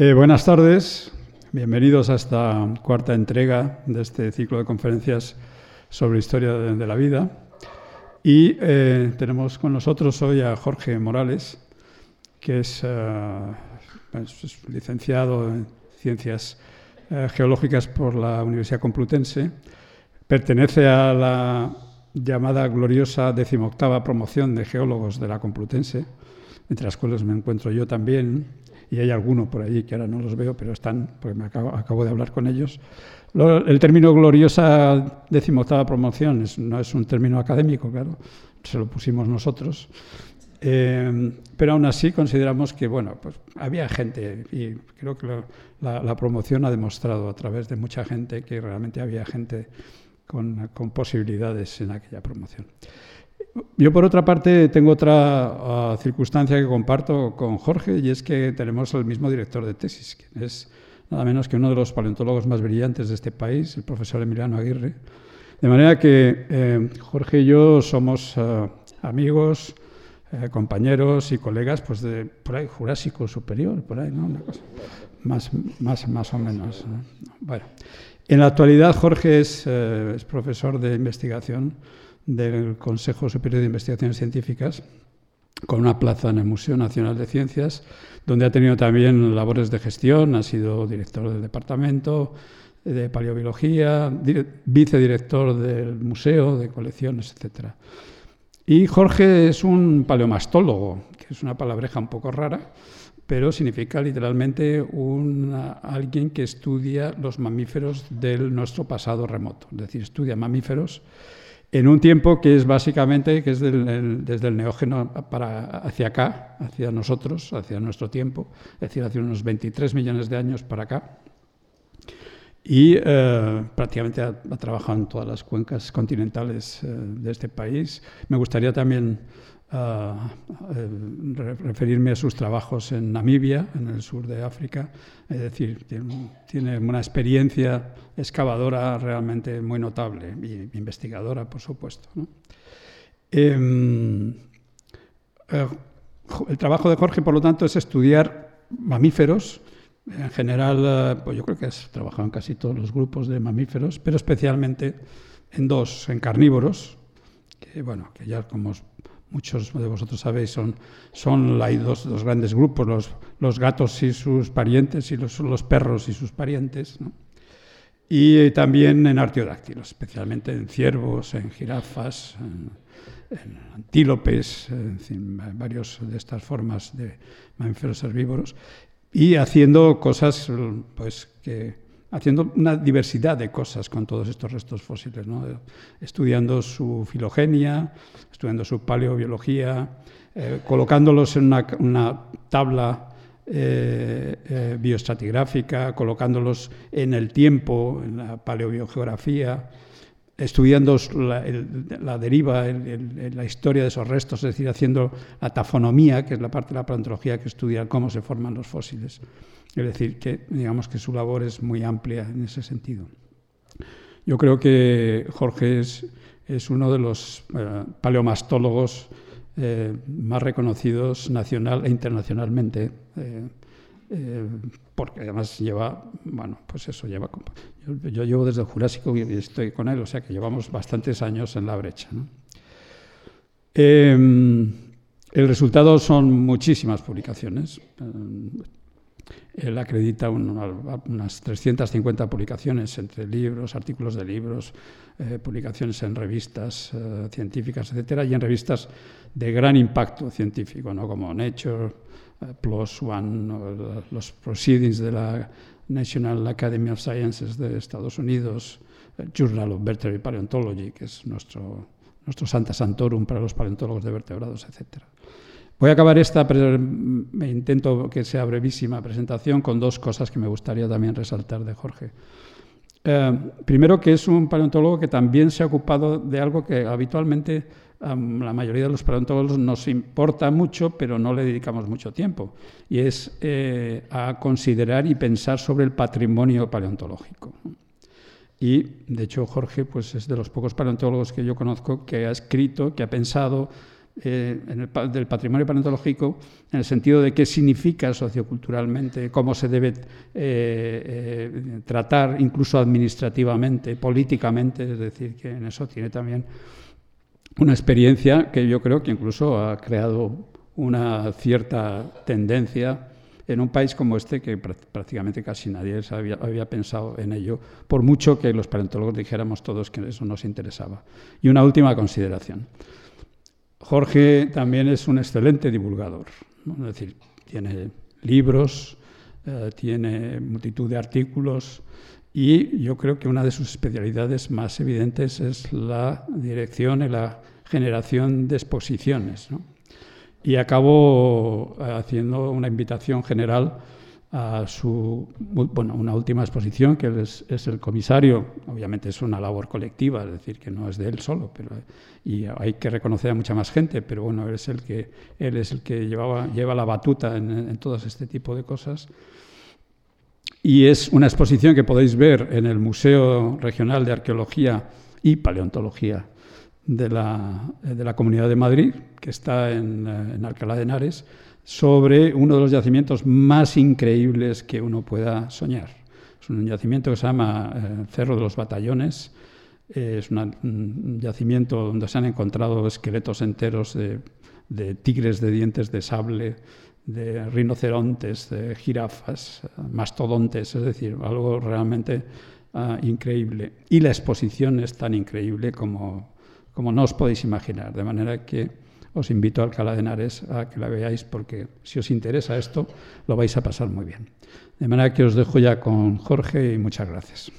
Eh, buenas tardes, bienvenidos a esta cuarta entrega de este ciclo de conferencias sobre historia de, la vida. Y eh, tenemos con nosotros hoy a Jorge Morales, que es, eh, licenciado en Ciencias Geológicas por la Universidad Complutense. Pertenece a la llamada gloriosa decimoctava promoción de geólogos de la Complutense, entre las cuales me encuentro yo también y hay alguno por allí que ahora no los veo, pero están, porque me acabo, de hablar con ellos. el término gloriosa decimoctava promoción no es un término académico, claro, se lo pusimos nosotros. Eh, pero aún así consideramos que bueno, pues había gente y creo que la, promoción ha demostrado a través de mucha gente que realmente había gente con, con posibilidades en aquella promoción. Yo, por otra parte, tengo otra ah, circunstancia que comparto con Jorge y es que tenemos el mismo director de tesis, que es nada menos que uno de los paleontólogos más brillantes de este país, el profesor Emiliano Aguirre. De manera que eh, Jorge y yo somos ah, amigos, eh, compañeros y colegas pues de por ahí Jurásico Superior, por ahí, ¿no? Más, o menos. Bueno, en la actualidad Jorge es, eh, es profesor de investigación del Consejo Superior de Investigaciones Científicas, con una plaza en el Museo Nacional de Ciencias, donde ha tenido también labores de gestión, ha sido director del departamento de paleobiología, vicedirector del museo, de colecciones, etc. Y Jorge es un paleomastólogo, que es una palabreja un poco rara, pero significa literalmente alguien que estudia los mamíferos de nuestro pasado remoto, es decir, estudia mamíferos en un tiempo que es básicamente que es desde el neógeno para, hacia acá, hacia nosotros, hacia nuestro tiempo, es decir, hace unos 23 millones de años para acá. Y eh, prácticamente ha, trabajado en todas las cuencas continentales eh, de este país. Me gustaría también referirme a sus trabajos en Namibia, en el sur de África. Es decir, tiene, una experiencia excavadora realmente muy notable y investigadora, por supuesto. Em, eh, el trabajo de Jorge, por lo tanto, es estudiar mamíferos. En general, eh, pues yo creo que has trabajado en casi todos los grupos de mamíferos, pero especialmente en dos, en carnívoros, que bueno, que ya como muchos de vosotros sabéis, son, son hay dos, grandes grupos, los, los, gatos y sus parientes y los, los perros y sus parientes. Y también en artiodáctilos, especialmente en ciervos, en jirafas, en, antílopes, en fin, varios de estas formas de mamíferos herbívoros, y haciendo cosas pues, que haciendo una diversidad de cosas con todos estos restos fósiles, estudiando su filogenia, estudiando su paleobiología, eh, colocándolos en una, tabla eh, eh, bioestratigráfica, colocándolos en el tiempo, en la paleobiogeografía, estudiando la, deriva, la historia de esos restos, es decir, haciendo la tafonomía, que es la parte de la paleontología que estudia cómo se forman los fósiles. Es decir, que digamos que su labor es muy amplia en ese sentido. Yo creo que Jorge es, uno de los eh, paleomastólogos eh, más reconocidos nacional e internacionalmente. Eh, porque además lleva, bueno, pues eso lleva. Yo, llevo desde el Jurásico y estoy con él, o sea que llevamos bastantes años en la brecha. el resultado son muchísimas publicaciones. Él acredita unas 350 publicaciones entre libros, artículos de libros, eh, publicaciones en revistas eh, científicas, etcétera, y en revistas de gran impacto científico, ¿no? como Nature, PLOS ONE, los Proceedings de la National Academy of Sciences de Estados Unidos, Journal of Vertebrate Paleontology, que es nuestro, nuestro Santa Santorum para los paleontólogos de vertebrados, etcétera. Voy a acabar esta, me intento que sea brevísima presentación, con dos cosas que me gustaría también resaltar de Jorge. Eh, primero, que es un paleontólogo que también se ha ocupado de algo que habitualmente a la mayoría de los paleontólogos nos importa mucho, pero no le dedicamos mucho tiempo, y es eh, a considerar y pensar sobre el patrimonio paleontológico. Y, de hecho, Jorge pues, es de los pocos paleontólogos que yo conozco que ha escrito, que ha pensado eh, del patrimonio paleontológico en el sentido de qué significa socioculturalmente, cómo se debe tratar incluso administrativamente, políticamente, es decir, que en eso tiene también una experiencia que yo creo que incluso ha creado una cierta tendencia en un país como este que prácticamente casi nadie había, pensado en ello, por mucho que los paleontólogos dijéramos todos que eso nos interesaba. Y una última consideración. Jorge también es un excelente divulgador, es decir, tiene libros, eh, tiene multitud de artículos y yo creo que una de sus especialidades más evidentes es la dirección y la generación de exposiciones. ¿no? y acabo eh, haciendo una invitación general a su, bueno, una última exposición, que es, es, el comisario, obviamente es una labor colectiva, es decir, que no es de él solo, pero, y hay que reconocer a mucha más gente, pero bueno, él es el que, él es el que llevaba, lleva la batuta en, en todo este tipo de cosas. Y es una exposición que podéis ver en el Museo Regional de Arqueología y Paleontología de la, de la Comunidad de Madrid, que está en, eh, en, Alcalá de Henares, sobre uno de los yacimientos más increíbles que uno pueda soñar. Es un yacimiento que se llama eh, Cerro de los Batallones. Eh, es un yacimiento donde se han encontrado esqueletos enteros de, de tigres de dientes de sable, de rinocerontes, de jirafas, mastodontes, es decir, algo realmente uh, increíble. Y la exposición es tan increíble como, como no os podéis imaginar. De manera que os invito a Alcalá de Henares a que la veáis porque si os interesa esto lo vais a pasar muy bien. De manera que os dejo ya con Jorge y muchas gracias.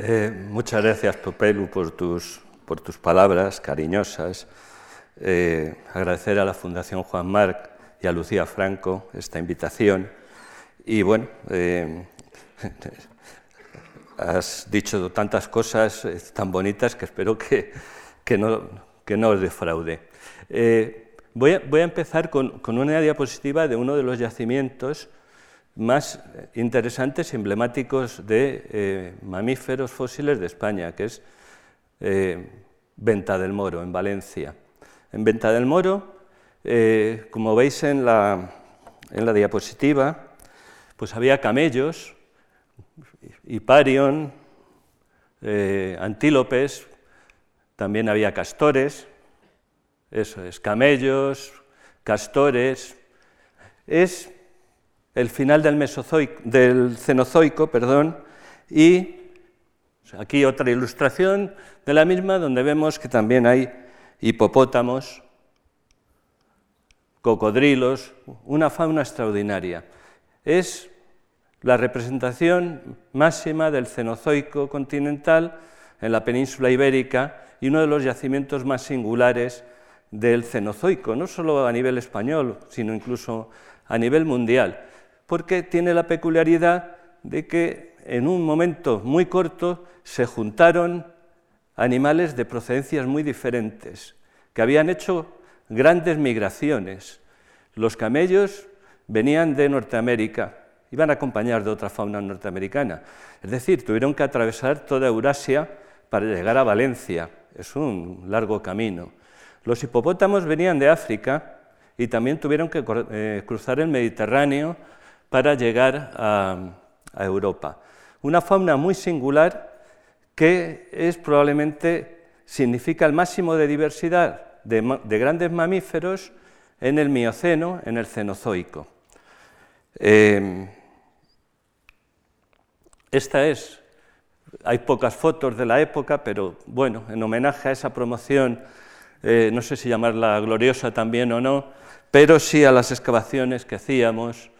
Eh, muchas gracias, Popelu, por tus, por tus palabras cariñosas. Eh, agradecer a la Fundación Juan Marc y a Lucía Franco esta invitación. Y bueno, eh, has dicho tantas cosas eh, tan bonitas que espero que, que, no, que no, os defraude. Eh, voy, a, voy, a, empezar con, con, una diapositiva de uno de los yacimientos más interesantes emblemáticos de mamíferos fósiles de España, que es Venta del Moro, en Valencia. En Venta del Moro, como veis en la, en la diapositiva, pues había camellos, hiparion, eh, antílopes, también había castores, eso es, camellos, castores. Es el final del, mesozoico, del Cenozoico, perdón, y aquí otra ilustración de la misma donde vemos que también hay hipopótamos, cocodrilos, una fauna extraordinaria. Es la representación máxima del Cenozoico continental en la península ibérica y uno de los yacimientos más singulares del Cenozoico, no solo a nivel español, sino incluso a nivel mundial, porque tiene la peculiaridad de que en un momento muy corto se juntaron animales de procedencias muy diferentes, que habían hecho grandes migraciones. Los camellos venían de Norteamérica, iban acompañados de otra fauna norteamericana. Es decir, tuvieron que atravesar toda Eurasia para llegar a Valencia. Es un largo camino. Los hipopótamos venían de África y también tuvieron que eh, cruzar el Mediterráneo para llegar a, Europa. Una fauna muy singular que es probablemente significa el máximo de diversidad de grandes mamíferos en el Mioceno, en el Cenozoico. Eh, esta es, hay pocas fotos de la época, pero bueno, en homenaje a esa promoción, eh, no sé si llamarla gloriosa también o no, pero sí a las excavaciones que hacíamos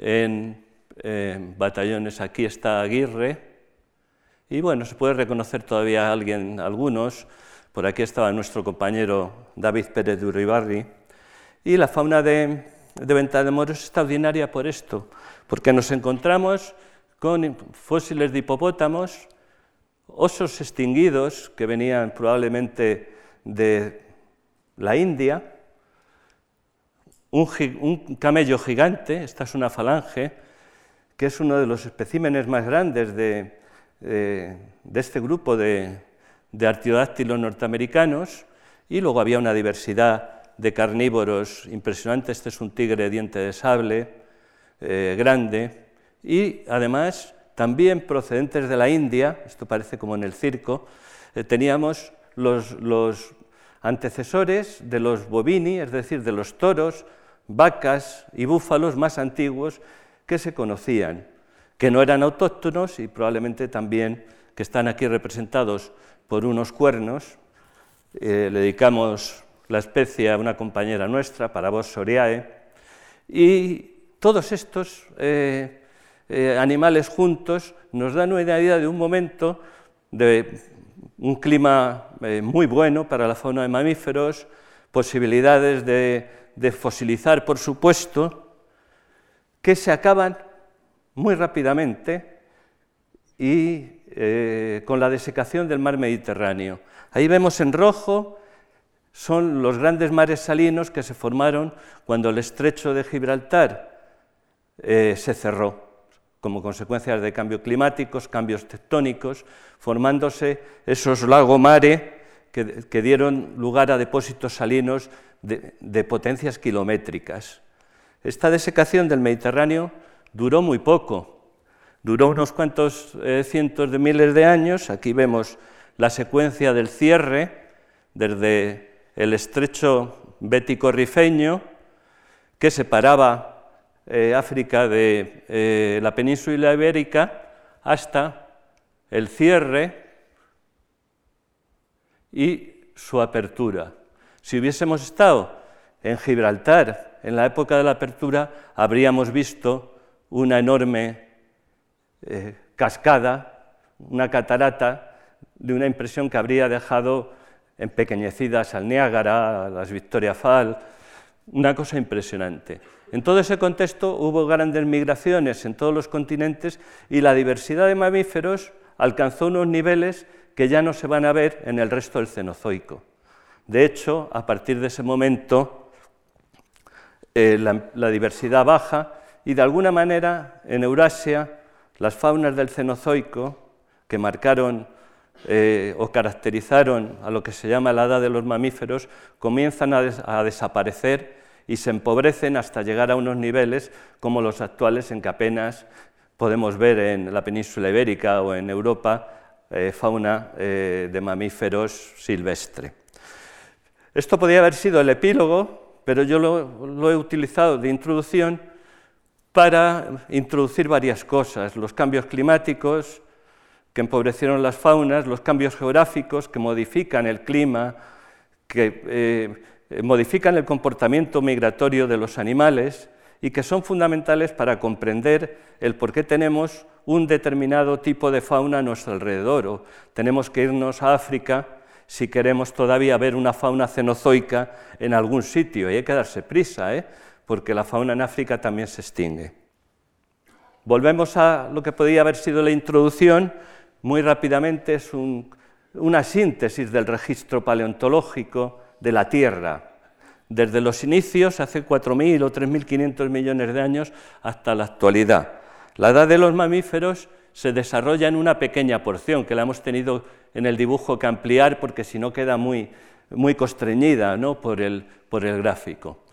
en batallones. Aquí está Aguirre, y bueno, se puede reconocer todavía a alguien, algunos. Por aquí estaba nuestro compañero David Pérez de Uribarri. Y la fauna de, de Venta de Moro es extraordinaria por esto, porque nos encontramos con fósiles de hipopótamos, osos extinguidos que venían probablemente de la India, un, camello gigante, esta es una falange, que es uno de los especímenes más grandes de, de este grupo de, artiodáctilos norteamericanos y luego había una diversidad de carnívoros impresionante. Este es un tigre diente de sable eh, grande y además también procedentes de la India, esto parece como en el circo, eh, teníamos los, los antecesores de los bovini, es decir, de los toros, vacas y búfalos más antiguos que se conocían, que no eran autóctonos y probablemente también que están aquí representados por unos cuernos. Eh, le dedicamos la especie a una compañera nuestra, para vos Soriae, y todos estos eh, eh, animales juntos nos dan una idea de un momento de un clima muy bueno para la fauna de mamíferos, posibilidades de, de fosilizar, por supuesto, que se acaban muy rápidamente y eh, con la desecación del mar Mediterráneo. Ahí vemos en rojo son los grandes mares salinos que se formaron cuando el estrecho de Gibraltar eh, se cerró como consecuencia de cambios climáticos, cambios tectónicos, formándose esos lagos mare que, dieron lugar a depósitos salinos de potencias kilométricas. Esta desecación del Mediterráneo duró muy poco, Duró unos cuantos eh, cientos de miles de años. Aquí vemos la secuencia del cierre desde el estrecho bético rifeño que separaba eh, África de eh, la península ibérica hasta el cierre y su apertura. Si hubiésemos estado en Gibraltar en la época de la apertura, habríamos visto una enorme eh, cascada, una catarata, de una impresión que habría dejado empequeñecidas al Niágara, a las Victoria Fall, una cosa impresionante. En todo ese contexto hubo grandes migraciones en todos los continentes y la diversidad de mamíferos alcanzó unos niveles que ya no se van a ver en el resto del Cenozoico. De hecho, a partir de ese momento, eh, la diversidad baja y de alguna manera en Eurasia las faunas del Cenozoico, que marcaron eh, o caracterizaron a lo que se llama la edad de los mamíferos, comienzan a, desaparecer y se empobrecen hasta llegar a unos niveles como los actuales en que apenas podemos ver en la península ibérica o en Europa eh, fauna de mamíferos silvestre. Esto podría haber sido el epílogo, pero yo lo he utilizado de introducción para introducir varias cosas, los cambios climáticos que empobrecieron las faunas, los cambios geográficos que modifican el clima, que eh, modifican el comportamiento migratorio de los animales y que son fundamentales para comprender el por qué tenemos un determinado tipo de fauna a nuestro alrededor. O tenemos que irnos a África si queremos todavía ver una fauna cenozoica en algún sitio, y hay que darse prisa. ¿eh? porque la fauna en África también se extingue. Volvemos a lo que podía haber sido la introducción, muy rápidamente es una síntesis del registro paleontológico de la Tierra, desde los inicios, hace 4.000 o 3.500 millones de años, hasta la actualidad. La edad de los mamíferos se desarrolla en una pequeña porción, que la hemos tenido en el dibujo que ampliar, porque si no queda muy, muy constreñida ¿no? por, el, por el gráfico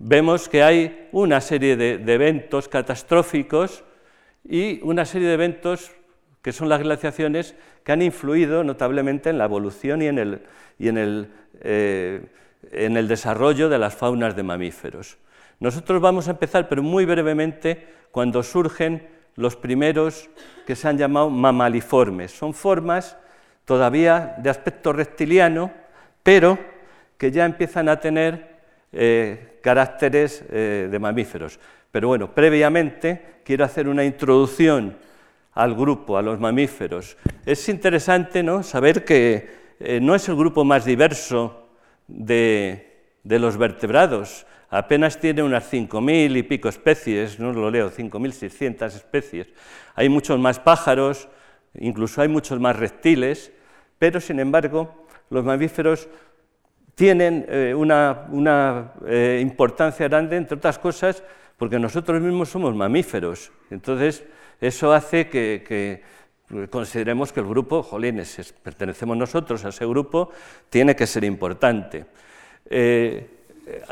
vemos que hay una serie de, eventos catastróficos y una serie de eventos que son las glaciaciones que han influido notablemente en la evolución y en el, eh, en el desarrollo de las faunas de mamíferos. Nosotros vamos a empezar, pero muy brevemente, cuando surgen los primeros que se han llamado mamaliformes. Son formas todavía de aspecto reptiliano, pero que ya empiezan a tener eh, caracteres eh, de mamíferos. Pero bueno, previamente quiero hacer una introducción al grupo, a los mamíferos. Es interesante ¿no? saber que eh, no es el grupo más diverso de, de los vertebrados. Apenas tiene unas 5.000 y pico especies, no lo leo, 5.600 especies. Hay muchos más pájaros, incluso hay muchos más reptiles, pero sin embargo los mamíferos tienen eh, una, eh, importancia grande, entre otras cosas, porque nosotros mismos somos mamíferos. Entonces, eso hace que, consideremos que el grupo, jolines, pertenecemos nosotros a ese grupo, tiene que ser importante. Eh,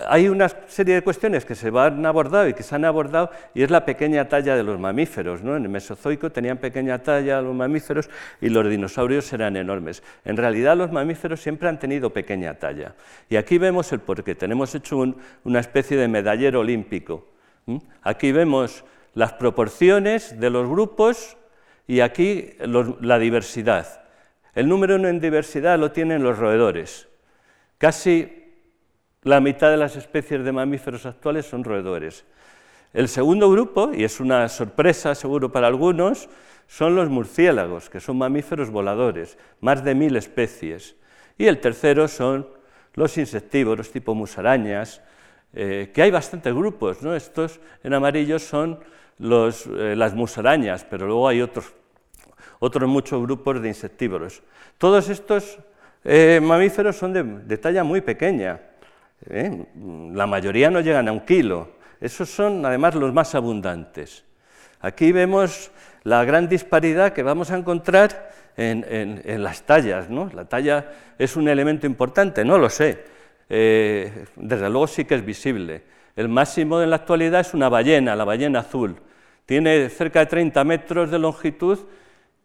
hay una serie de cuestiones que se van abordado y que se han abordado y es la pequeña talla de los mamíferos. ¿no? En el Mesozoico tenían pequeña talla los mamíferos y los dinosaurios eran enormes. En realidad los mamíferos siempre han tenido pequeña talla. Y aquí vemos el porqué. Tenemos hecho una especie de medallero olímpico. Aquí vemos las proporciones de los grupos y aquí la diversidad. El número uno en diversidad lo tienen los roedores. Casi la mitad de las especies de mamíferos actuales son roedores. El segundo grupo, y es una sorpresa seguro para algunos, son los murciélagos, que son mamíferos voladores, más de mil especies. Y el tercero son los insectívoros tipo musarañas, eh, que hay bastantes grupos. ¿no? Estos en amarillo son eh, las musarañas, pero luego hay otros, otros muchos grupos de insectívoros. Todos estos eh, mamíferos son de talla muy pequeña. ¿Eh? La mayoría no llegan a un kilo. Esos son además los más abundantes. Aquí vemos la gran disparidad que vamos a encontrar en, las tallas. ¿no? La talla es un elemento importante, no lo sé. Eh, desde luego sí que es visible. El máximo en la actualidad es una ballena, la ballena azul. Tiene cerca de 30 metros de longitud,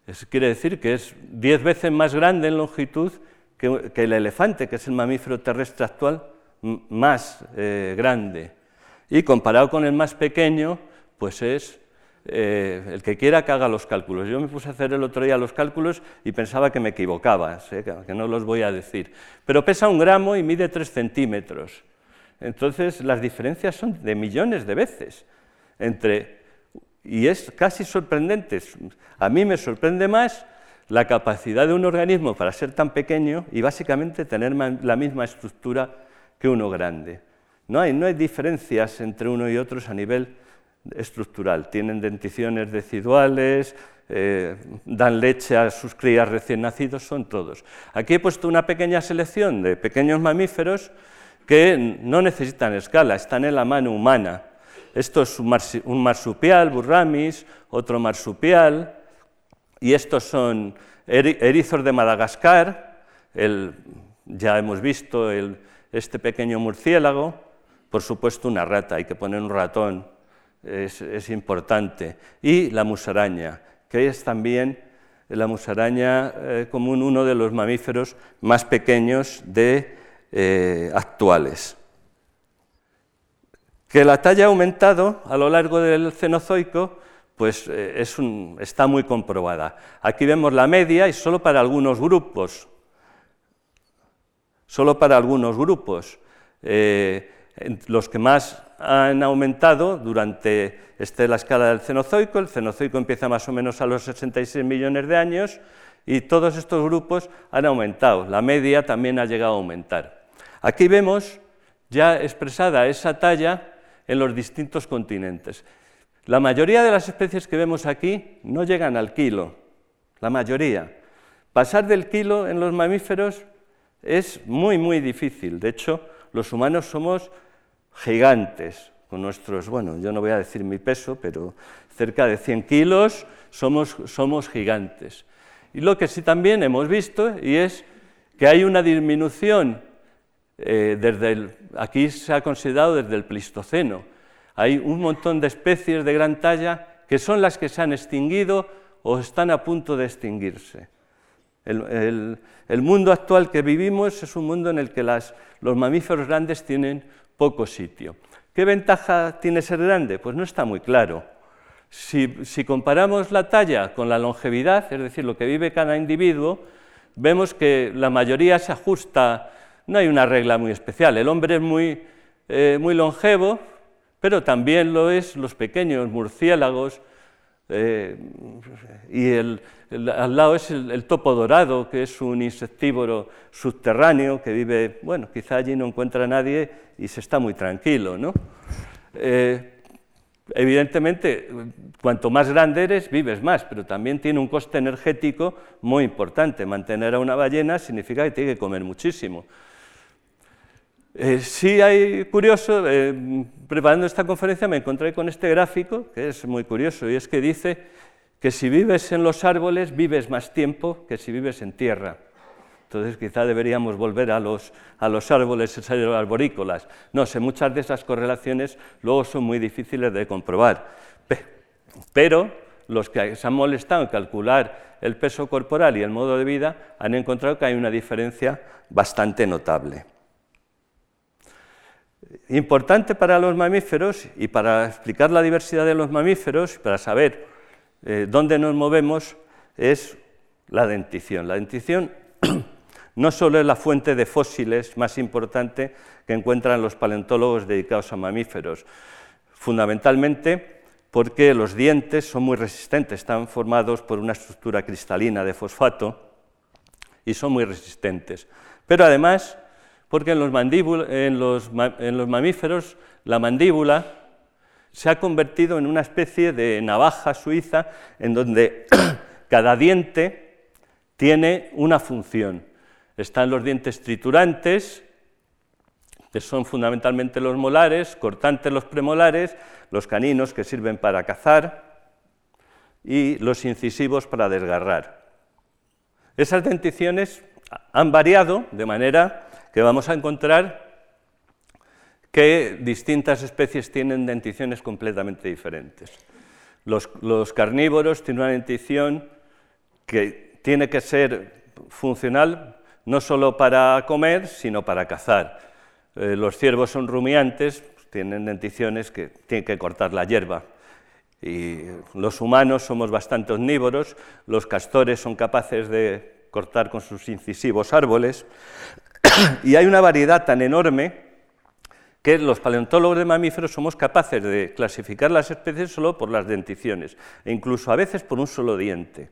eso quiere decir que es 10 veces más grande en longitud que el elefante, que es el mamífero terrestre actual más eh, grande. Y comparado con el más pequeño, pues es eh, el que quiera que haga los cálculos. Yo me puse a hacer el otro día los cálculos y pensaba que me equivocaba, que no los voy a decir. Pero pesa un gramo y mide tres centímetros. Entonces las diferencias son de millones de veces entre y es casi sorprendente. A mí me sorprende más la capacidad de un organismo para ser tan pequeño y básicamente tener la misma estructura que uno grande. No hay, no hay diferencias entre uno y otros a nivel estructural. Tienen denticiones deciduales, eh, dan leche a sus crías recién nacidos, son todos. Aquí he puesto una pequeña selección de pequeños mamíferos que no necesitan escala, están en la mano humana. Esto es un marsupial, burramis, otro marsupial, y estos son erizos de Madagascar, ya hemos visto el, este pequeño murciélago, por supuesto una rata, hay que poner un ratón, es, importante, y la musaraña, que es también la musaraña eh, común, uno de los mamíferos más pequeños de, eh, actuales. Que la talla ha aumentado a lo largo del Cenozoico, pues eh, está muy comprobada. Aquí vemos la media y solo para algunos grupos, solo para algunos grupos. Eh, los que más han aumentado durante este, la escala del Cenozoico, el Cenozoico empieza más o menos a los 66 millones de años y todos estos grupos han aumentado, la media también ha llegado a aumentar. Aquí vemos ya expresada esa talla en los distintos continentes. La mayoría de las especies que vemos aquí no llegan al kilo, la mayoría. Pasar del kilo en los mamíferos es muy, muy difícil. De hecho, los humanos somos gigantes, con nuestros, bueno, yo no voy a decir mi peso, pero cerca de 100 kilos somos, somos gigantes. Y lo que sí también hemos visto, y es que hay una disminución, eh, desde el, aquí se ha considerado desde el Pleistoceno, hay un montón de especies de gran talla que son las que se han extinguido o están a punto de extinguirse. El, mundo actual que vivimos es un mundo en el que los mamíferos grandes tienen poco sitio. ¿Qué ventaja tiene ser grande? Pues no está muy claro. Si, si, comparamos la talla con la longevidad, es decir, lo que vive cada individuo, vemos que la mayoría se ajusta, no hay una regla muy especial. El hombre es muy, eh, muy longevo, pero también lo es los pequeños murciélagos, eh, y al lado es el, topo dorado, que es un insectívoro subterráneo que vive, bueno, quizá allí no encuentra a nadie y se está muy tranquilo, ¿no? Eh, evidentemente, cuanto más grande eres, vives más, pero también tiene un coste energético muy importante. Mantener a una ballena significa que tiene que comer muchísimo. Eh, sí hay curioso, preparando esta conferencia me encontré con este gráfico, que es muy curioso, y es que dice que si vives en los árboles vives más tiempo que si vives en tierra. Entonces quizá deberíamos volver a los, a los árboles arborícolas. No sé, muchas de esas correlaciones luego son muy difíciles de comprobar. Pero los que se han molestado en calcular el peso corporal y el modo de vida han encontrado que hay una diferencia bastante notable. Importante para los mamíferos y para explicar la diversidad de los mamíferos, para saber eh, dónde nos movemos, es la dentición. La dentición no solo es la fuente de fósiles más importante que encuentran los paleontólogos dedicados a mamíferos, fundamentalmente porque los dientes son muy resistentes, están formados por una estructura cristalina de fosfato y son muy resistentes. Pero además, porque en los, en en los mamíferos la mandíbula se ha convertido en una especie de navaja suiza en donde cada diente tiene una función. Están los dientes triturantes, que son fundamentalmente los molares, cortantes los premolares, los caninos que sirven para cazar y los incisivos para desgarrar. Esas denticiones han variado de manera que vamos a encontrar que distintas especies tienen denticiones completamente diferentes. Los, carnívoros tienen una dentición que tiene que ser funcional no solo para comer, sino para cazar. Eh, los ciervos son rumiantes, tienen denticiones que tienen que cortar la hierba. Y los humanos somos bastante omnívoros, los castores son capaces de cortar con sus incisivos árboles, y hay una variedad tan enorme que los paleontólogos de mamíferos somos capaces de clasificar las especies solo por las denticiones, e incluso a veces por un solo diente.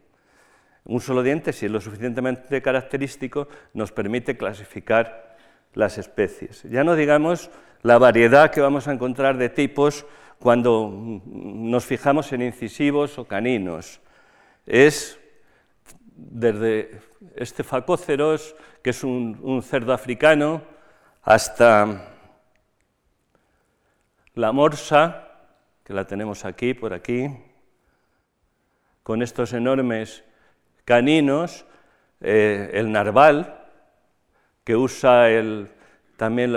Un solo diente, si es lo suficientemente característico, nos permite clasificar las especies. Ya no digamos la variedad que vamos a encontrar de tipos cuando nos fijamos en incisivos o caninos. Es desde este facóceros, que es un, cerdo africano, hasta la morsa, que la tenemos aquí, por aquí, con estos enormes caninos, eh, el narval, que usa también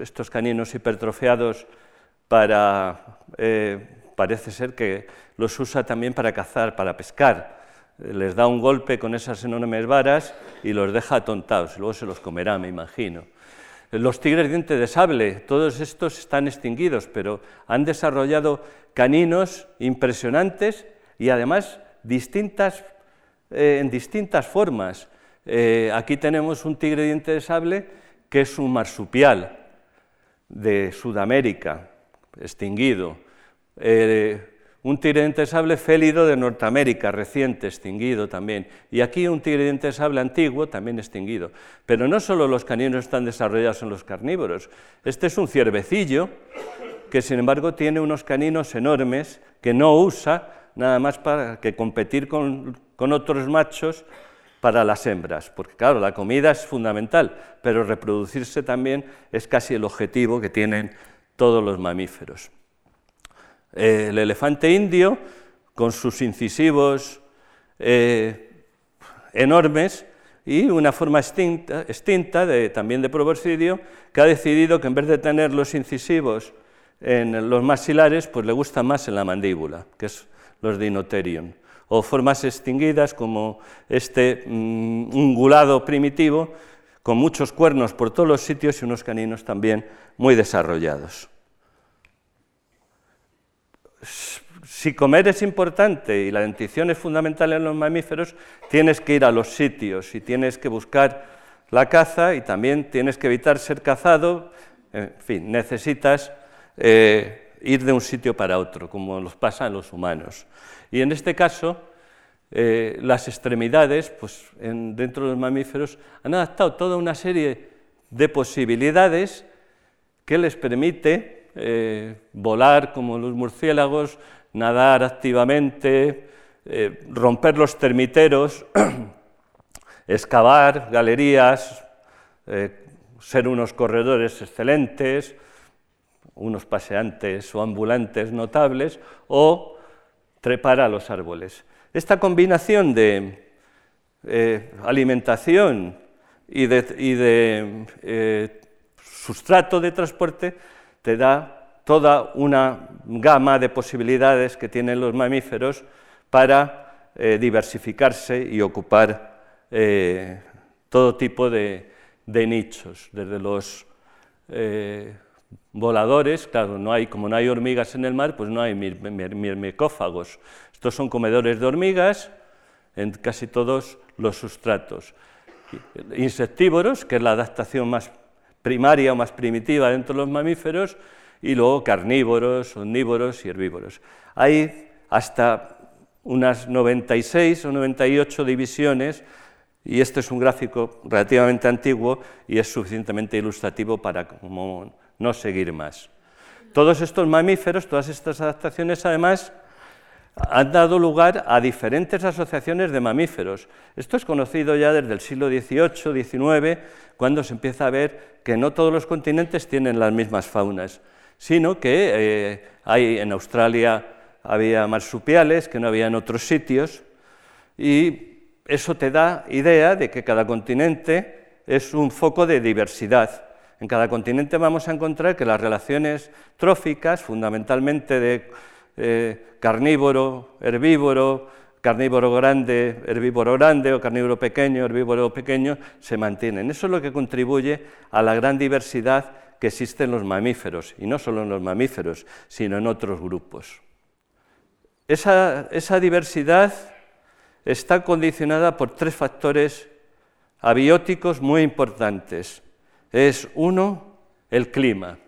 estos caninos hipertrofeados para, eh, parece ser que los usa también para cazar, para pescar. Les da un golpe con esas enormes varas y los deja atontados, luego se los comerá, me imagino. Los tigres dientes de sable, todos estos están extinguidos, pero han desarrollado caninos impresionantes y además distintas, eh, en distintas formas. Eh, aquí tenemos un tigre diente de sable que es un marsupial de Sudamérica, extinguido. Eh, un tigre sable félido de Norteamérica, reciente, extinguido también. Y aquí un tigre sable antiguo, también extinguido. Pero no solo los caninos están desarrollados en los carnívoros. Este es un ciervecillo que, sin embargo, tiene unos caninos enormes que no usa nada más para que competir con otros machos para las hembras, porque claro, la comida es fundamental, pero reproducirse también es casi el objetivo que tienen todos los mamíferos. El elefante indio, con sus incisivos eh, enormes y una forma extinta, también de proboscidio, que ha decidido que en vez de tener los incisivos en los maxilares, pues le gusta más en la mandíbula, que es los Dinotherium o formas extinguidas como este mm, ungulado primitivo, con muchos cuernos por todos los sitios y unos caninos también muy desarrollados. Si comer es importante y la dentición es fundamental en los mamíferos, tienes que ir a los sitios y tienes que buscar la caza y también tienes que evitar ser cazado, en fin, necesitas eh, ir de un sitio para otro, como los pasa en los humanos. Y en este caso, eh, las extremidades, pues dentro de los mamíferos, han adaptado toda una serie de posibilidades que les permite eh, volar como los murciélagos, nadar activamente, eh, romper los termiteros, excavar galerías, ser unos corredores excelentes, unos paseantes o ambulantes notables, o trepar a los árboles. Esta combinación de eh, alimentación y de, eh, sustrato de transporte te da toda una gama de posibilidades que tienen los mamíferos para eh, diversificarse y ocupar todo tipo de, nichos, desde los voladores, claro, no hay, como no hay hormigas en el mar, pues no hay mirmicófagos. Estos son comedores de hormigas en casi todos los sustratos. Insectívoros, que es la adaptación más primaria o más primitiva dentro de los mamíferos, y luego carnívoros, omnívoros y herbívoros. Hay hasta unas 96 o 98 divisiones, y este es un gráfico relativamente antiguo y es suficientemente ilustrativo para no seguir más. Todos estos mamíferos, todas estas adaptaciones, además, han dado lugar a diferentes asociaciones de mamíferos. Esto es conocido ya desde el siglo XVIII, XIX, cuando se empieza a ver que no todos los continentes tienen las mismas faunas, sino que eh, hay en Australia había marsupiales que no había en otros sitios, y eso te da idea de que cada continente es un foco de diversidad. En cada continente vamos a encontrar que las relaciones tróficas, fundamentalmente de eh, carnívoro, herbívoro, carnívoro grande, herbívoro grande o carnívoro pequeño, herbívoro pequeño, se mantienen. Eso es lo que contribuye a la gran diversidad que existe en los mamíferos, y no solo en los mamíferos, sino en otros grupos. Esa, esa diversidad está condicionada por tres factores abióticos muy importantes. Es uno, el clima.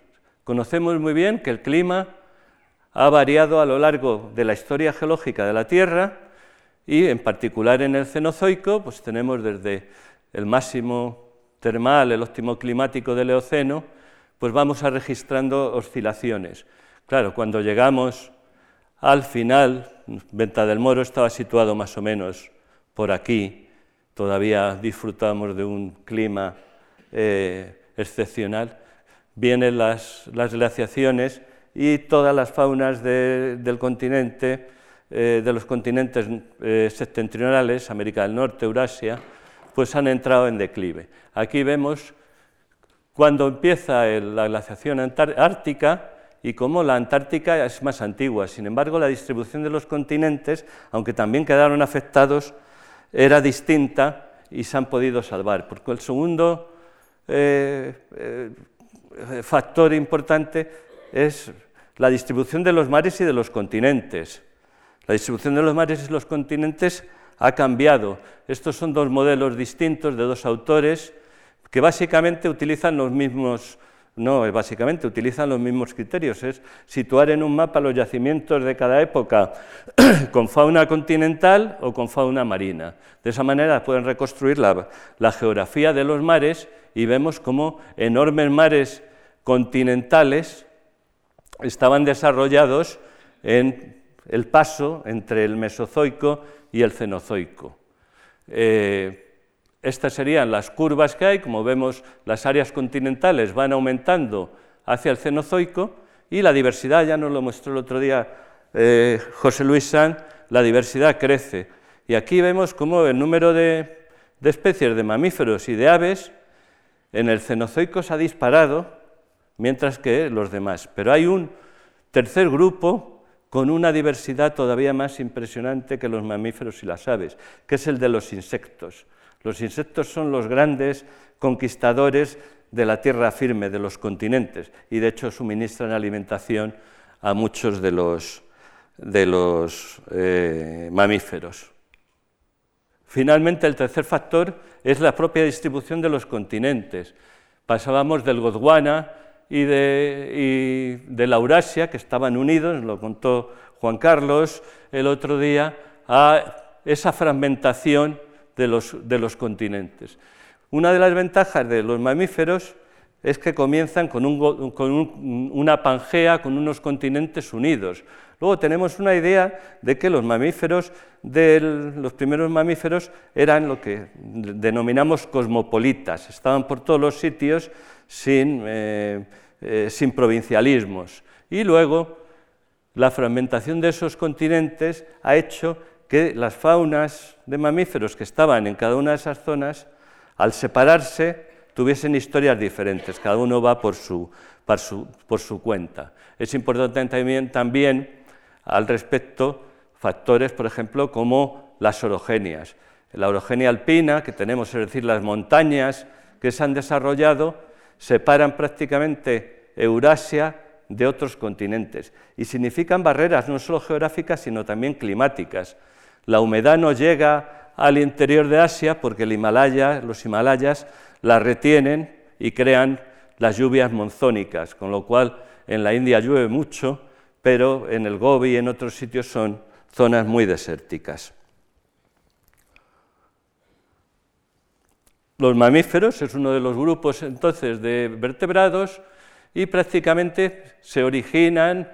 Conocemos muy bien que el clima ha variado a lo largo de la historia geológica de la Tierra y en particular en el Cenozoico, pues tenemos desde el máximo termal, el óptimo climático del Eoceno, pues vamos a registrando oscilaciones. Claro, cuando llegamos al final, Venta del Moro estaba situado más o menos por aquí, todavía disfrutamos de un clima eh, excepcional, vienen las, las glaciaciones y todas las faunas del continente, eh, de los continentes eh, septentrionales, América del Norte, Eurasia, pues han entrado en declive. Aquí vemos cuando empieza la glaciación ártica y cómo la Antártica es más antigua. Sin embargo, la distribución de los continentes, aunque también quedaron afectados, era distinta y se han podido salvar. Porque el segundo eh, factor importante es la distribución de los mares y de los continentes. La distribución de los mares y los continentes ha cambiado. Estos son dos modelos distintos de dos autores que básicamente utilizan los mismos, no, básicamente utilizan los mismos criterios, es situar en un mapa los yacimientos de cada época con fauna continental o con fauna marina. De esa manera pueden reconstruir la, la geografía de los mares y vemos cómo enormes mares continentales estaban desarrollados en el paso entre el Mesozoico y el Cenozoico. Eh, estas serían las curvas que hay, como vemos las áreas continentales van aumentando hacia el Cenozoico y la diversidad, ya nos lo mostró el otro día eh, José Luis San, la diversidad crece. Y aquí vemos cómo el número de, de especies de mamíferos y de aves en el Cenozoico se ha disparado mientras que los demás. Pero hay un tercer grupo con una diversidad todavía más impresionante que los mamíferos y las aves, que es el de los insectos. Los insectos son los grandes conquistadores de la tierra firme, de los continentes, y de hecho suministran alimentación a muchos de los, eh, mamíferos. Finalmente, el tercer factor es la propia distribución de los continentes. Pasábamos del Gondwana y de, la Eurasia, que estaban unidos, lo contó Juan Carlos el otro día, a esa fragmentación de los, continentes. Una de las ventajas de los mamíferos es que comienzan con, una pangea, con unos continentes unidos. Luego tenemos una idea de que los mamíferos, los primeros mamíferos, eran lo que denominamos cosmopolitas, estaban por todos los sitios eh, eh, sin, provincialismos. Y luego la fragmentación de esos continentes ha hecho que las faunas de mamíferos que estaban en cada una de esas zonas, al separarse, tuviesen historias diferentes, cada uno va por su, cuenta. Es importante también, también al respecto factores, por ejemplo, como las orogenias. La orogenia alpina que tenemos, es decir, las montañas que se han desarrollado, separan prácticamente Eurasia de otros continentes y significan barreras no solo geográficas, sino también climáticas. La humedad no llega al interior de Asia porque el Himalaya, los Himalayas la retienen y crean las lluvias monzónicas, con lo cual en la India llueve mucho, pero en el Gobi y en otros sitios son zonas muy desérticas. Los mamíferos es uno de los grupos entonces de vertebrados y prácticamente se originan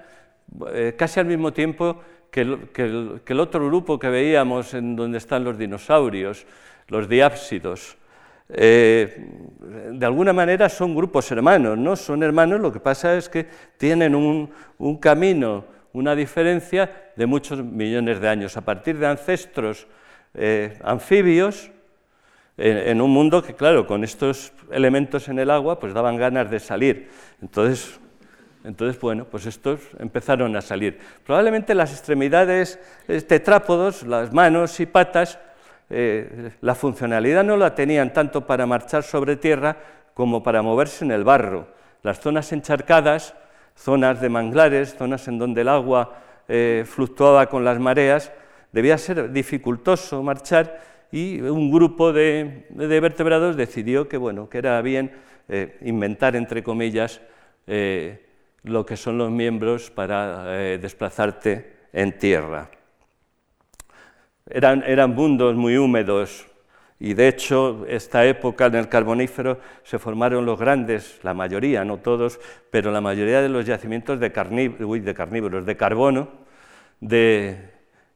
eh, casi al mismo tiempo que el, otro grupo que veíamos en donde están los dinosaurios, los diápsidos. Eh, de alguna manera son grupos hermanos, ¿no? Son hermanos, lo que pasa es que tienen un, camino, una diferencia de muchos millones de años, a partir de ancestros eh, anfibios, en, un mundo que, claro, con estos elementos en el agua, pues daban ganas de salir. Entonces, entonces, bueno, pues estos empezaron a salir. Probablemente las extremidades eh, tetrápodos, las manos y patas, eh, la funcionalidad no la tenían tanto para marchar sobre tierra como para moverse en el barro. Las zonas encharcadas, zonas de manglares, zonas en donde el agua eh, fluctuaba con las mareas, debía ser dificultoso marchar y un grupo de, vertebrados decidió que, bueno, que era bien eh, inventar, entre comillas, lo que son los miembros para desplazarte en tierra. Eran, eran mundos muy húmedos, y de hecho, esta época en el Carbonífero se formaron los grandes, la mayoría, no todos, pero la mayoría de los yacimientos de, de carnívoros, de carbono, de,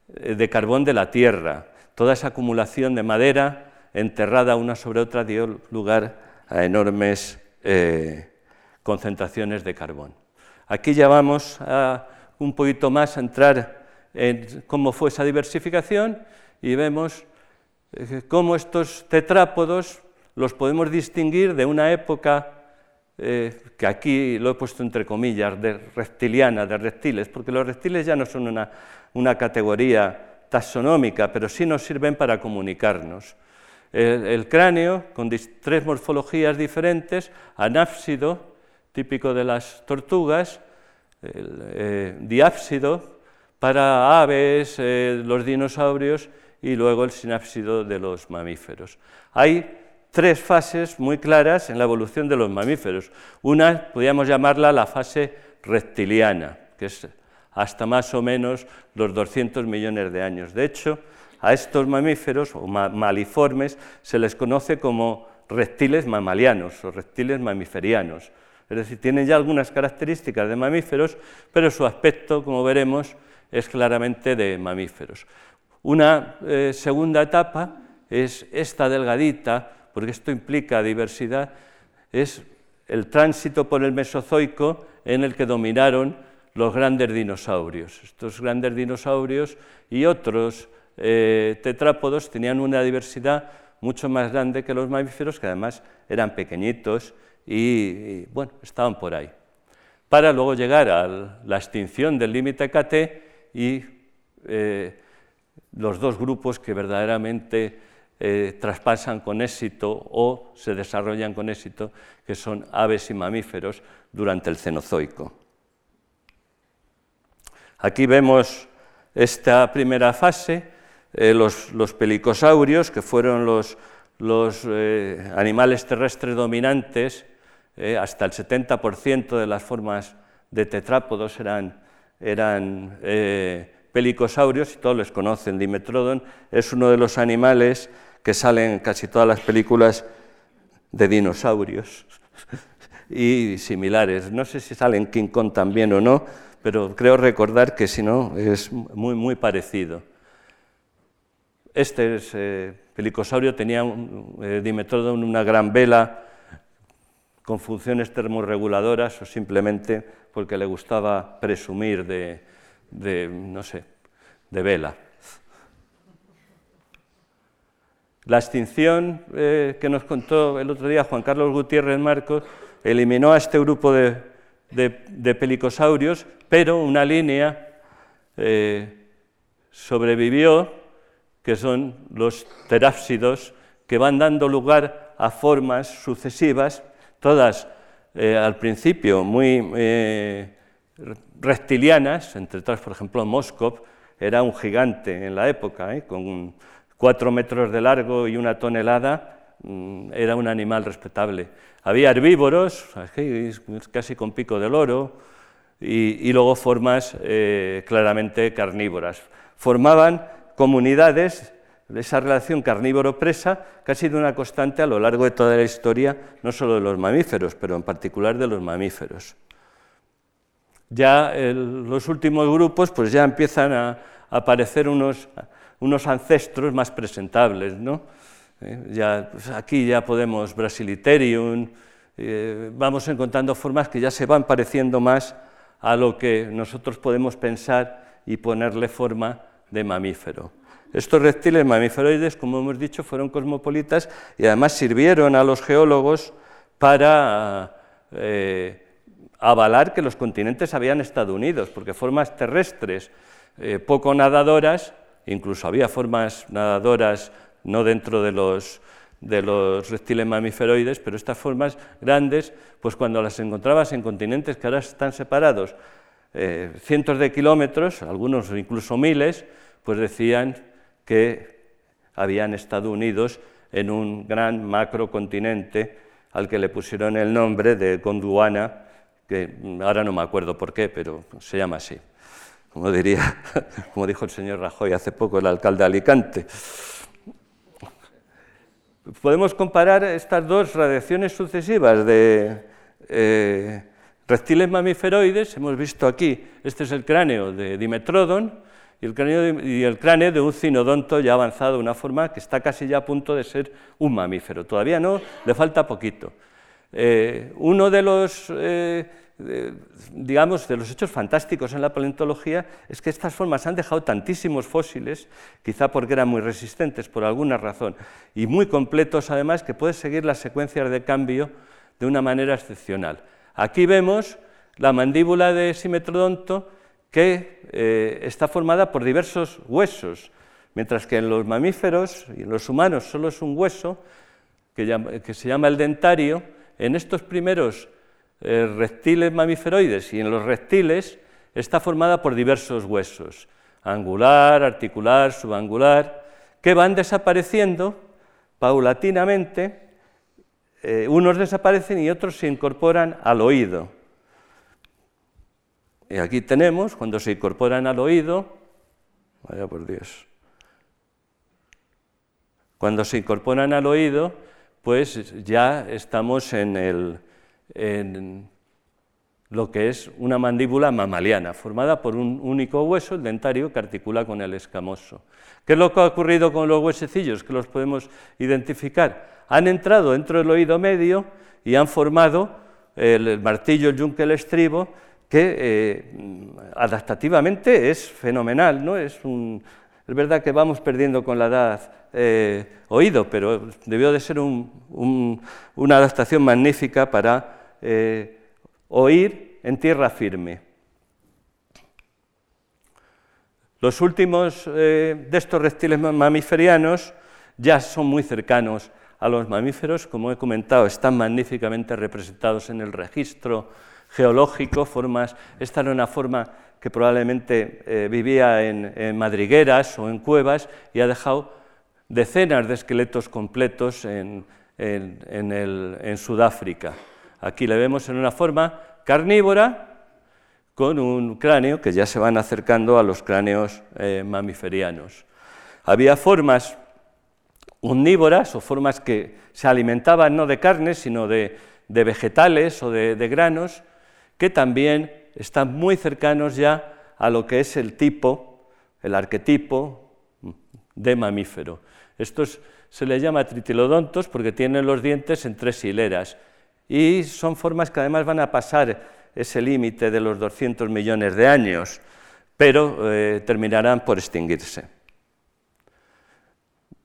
de, carbón de la Tierra. Toda esa acumulación de madera enterrada una sobre otra dio lugar a enormes eh, concentraciones de carbón. Aquí ya vamos a un poquito más a entrar en cómo fue esa diversificación y vemos eh, cómo estos tetrápodos los podemos distinguir de una época eh, que aquí lo he puesto entre comillas, de reptiliana, de reptiles, porque los reptiles ya no son una, una categoría taxonómica, pero sí nos sirven para comunicarnos. El, cráneo, con tres morfologías diferentes, anápsido, típico de las tortugas, el, eh, diápsido para aves, eh, los dinosaurios y luego el sinápsido de los mamíferos. Hay tres fases muy claras en la evolución de los mamíferos. Una, podríamos llamarla la fase reptiliana, que es hasta más o menos los 200 millones de años. De hecho, a estos mamíferos o maliformes se les conoce como reptiles mamalianos o reptiles mamiferianos. Es decir, tienen ya algunas características de mamíferos, pero su aspecto, como veremos, es claramente de mamíferos. Una eh, segunda etapa es esta delgadita, porque esto implica diversidad, es el tránsito por el Mesozoico en el que dominaron los grandes dinosaurios. Estos grandes dinosaurios y otros eh, tetrápodos tenían una diversidad mucho más grande que los mamíferos, que además eran pequeñitos y, bueno, estaban por ahí. Para luego llegar a la extinción del límite KT y eh, los dos grupos que verdaderamente eh, traspasan con éxito o se desarrollan con éxito, que son aves y mamíferos durante el Cenozoico. Aquí vemos esta primera fase, eh, los, pelicosaurios, que fueron los, eh, animales terrestres dominantes, hasta el 70% de las formas de tetrápodos eran, eran pelicosaurios, y todos les conocen. Dimetrodon es uno de los animales que salen en casi todas las películas de dinosaurios y similares. No sé si salen King Kong también o no, pero creo recordar que si no es muy, muy parecido. Este eh, pelicosaurio tenía eh, una gran vela con funciones termorreguladoras o simplemente porque le gustaba presumir de, no sé, de vela. La extinción eh, que nos contó el otro día Juan Carlos Gutiérrez Marcos eliminó a este grupo de, pelicosaurios, pero una línea eh, sobrevivió, que son los terápsidos, que van dando lugar a formas sucesivas, todas eh, al principio muy eh, reptilianas, entre otras, por ejemplo, Moskov era un gigante en la época, ¿eh? con cuatro metros de largo y una tonelada, mm, era un animal respetable. Había herbívoros, casi con pico de loro, y, y luego formas claramente carnívoras. Formaban comunidades esa relación carnívoro-presa que ha sido una constante a lo largo de toda la historia, no solo de los mamíferos, pero en particular de los mamíferos. Ya los últimos grupos pues ya empiezan a, aparecer unos, unos, ancestros más presentables. ¿no? Eh, ya, pues aquí ya podemos Brasiliterium, eh, vamos encontrando formas que ya se van pareciendo más a lo que nosotros podemos pensar y ponerle forma de mamífero. Estos reptiles mamíferoides, como hemos dicho, fueron cosmopolitas y además sirvieron a los geólogos para eh, avalar que los continentes habían estado unidos, porque formas terrestres eh, poco nadadoras, incluso había formas nadadoras no dentro de los, de los reptiles mamíferoides, pero estas formas grandes, pues cuando las encontrabas en continentes que ahora están separados eh, cientos de kilómetros, algunos incluso miles, pues decían que habían estado unidos en un gran macrocontinente al que le pusieron el nombre de Gondwana, que ahora no me acuerdo por qué, pero se llama así. Como diría, como dijo el señor Rajoy hace poco, el alcalde de Alicante. Podemos comparar estas dos radiaciones sucesivas de eh, reptiles mamíferoides. Hemos visto aquí, este es el cráneo de Dimetrodon, y el, cráneo de, y el cráneo de un cinodonto ya avanzado de una forma que está casi ya a punto de ser un mamífero. Todavía no, le falta poquito. Eh, uno de los, eh, digamos, de los hechos fantásticos en la paleontología es que estas formas han dejado tantísimos fósiles, quizá porque eran muy resistentes por alguna razón, y muy completos además, que puedes seguir las secuencias de cambio de una manera excepcional. Aquí vemos la mandíbula de Simetrodonto, que eh, está formada por diversos huesos, mientras que en los mamíferos y en los humanos solo es un hueso, que, se llama el dentario, en estos primeros eh, reptiles mamíferoides y en los reptiles está formada por diversos huesos, angular, articular, subangular, que van desapareciendo paulatinamente, eh, unos desaparecen y otros se incorporan al oído. Y aquí tenemos, cuando se incorporan al oído, vaya por Dios, cuando se incorporan al oído, pues ya estamos en, el, en lo que es una mandíbula mamaliana, formada por un único hueso, el dentario, que articula con el escamoso. ¿Qué es lo que ha ocurrido con los huesecillos? Que los podemos identificar. Han entrado dentro del oído medio y han formado el martillo, el yunque, el estribo, que eh, adaptativamente es fenomenal, ¿no? Es, verdad que vamos perdiendo con la edad eh, oído, pero debió de ser una adaptación magnífica para eh, oír en tierra firme. Los últimos de estos reptiles mamiferianos ya son muy cercanos a los mamíferos, como he comentado, están magníficamente representados en el registro geológico, formas, esta era una forma que probablemente eh, vivía en, madrigueras o en cuevas y ha dejado decenas de esqueletos completos en, Sudáfrica. Aquí le vemos en una forma carnívora con un cráneo que ya se van acercando a los cráneos eh. Había formas omnívoras o formas que se alimentaban no de carne, sino de, vegetales o de granos, que también están muy cercanos ya a lo que es el tipo, el arquetipo de mamífero. Estos se les llama tritilodontos porque tienen los dientes en tres hileras y son formas que además van a pasar ese límite de los 200 millones de años, pero eh, terminarán por extinguirse.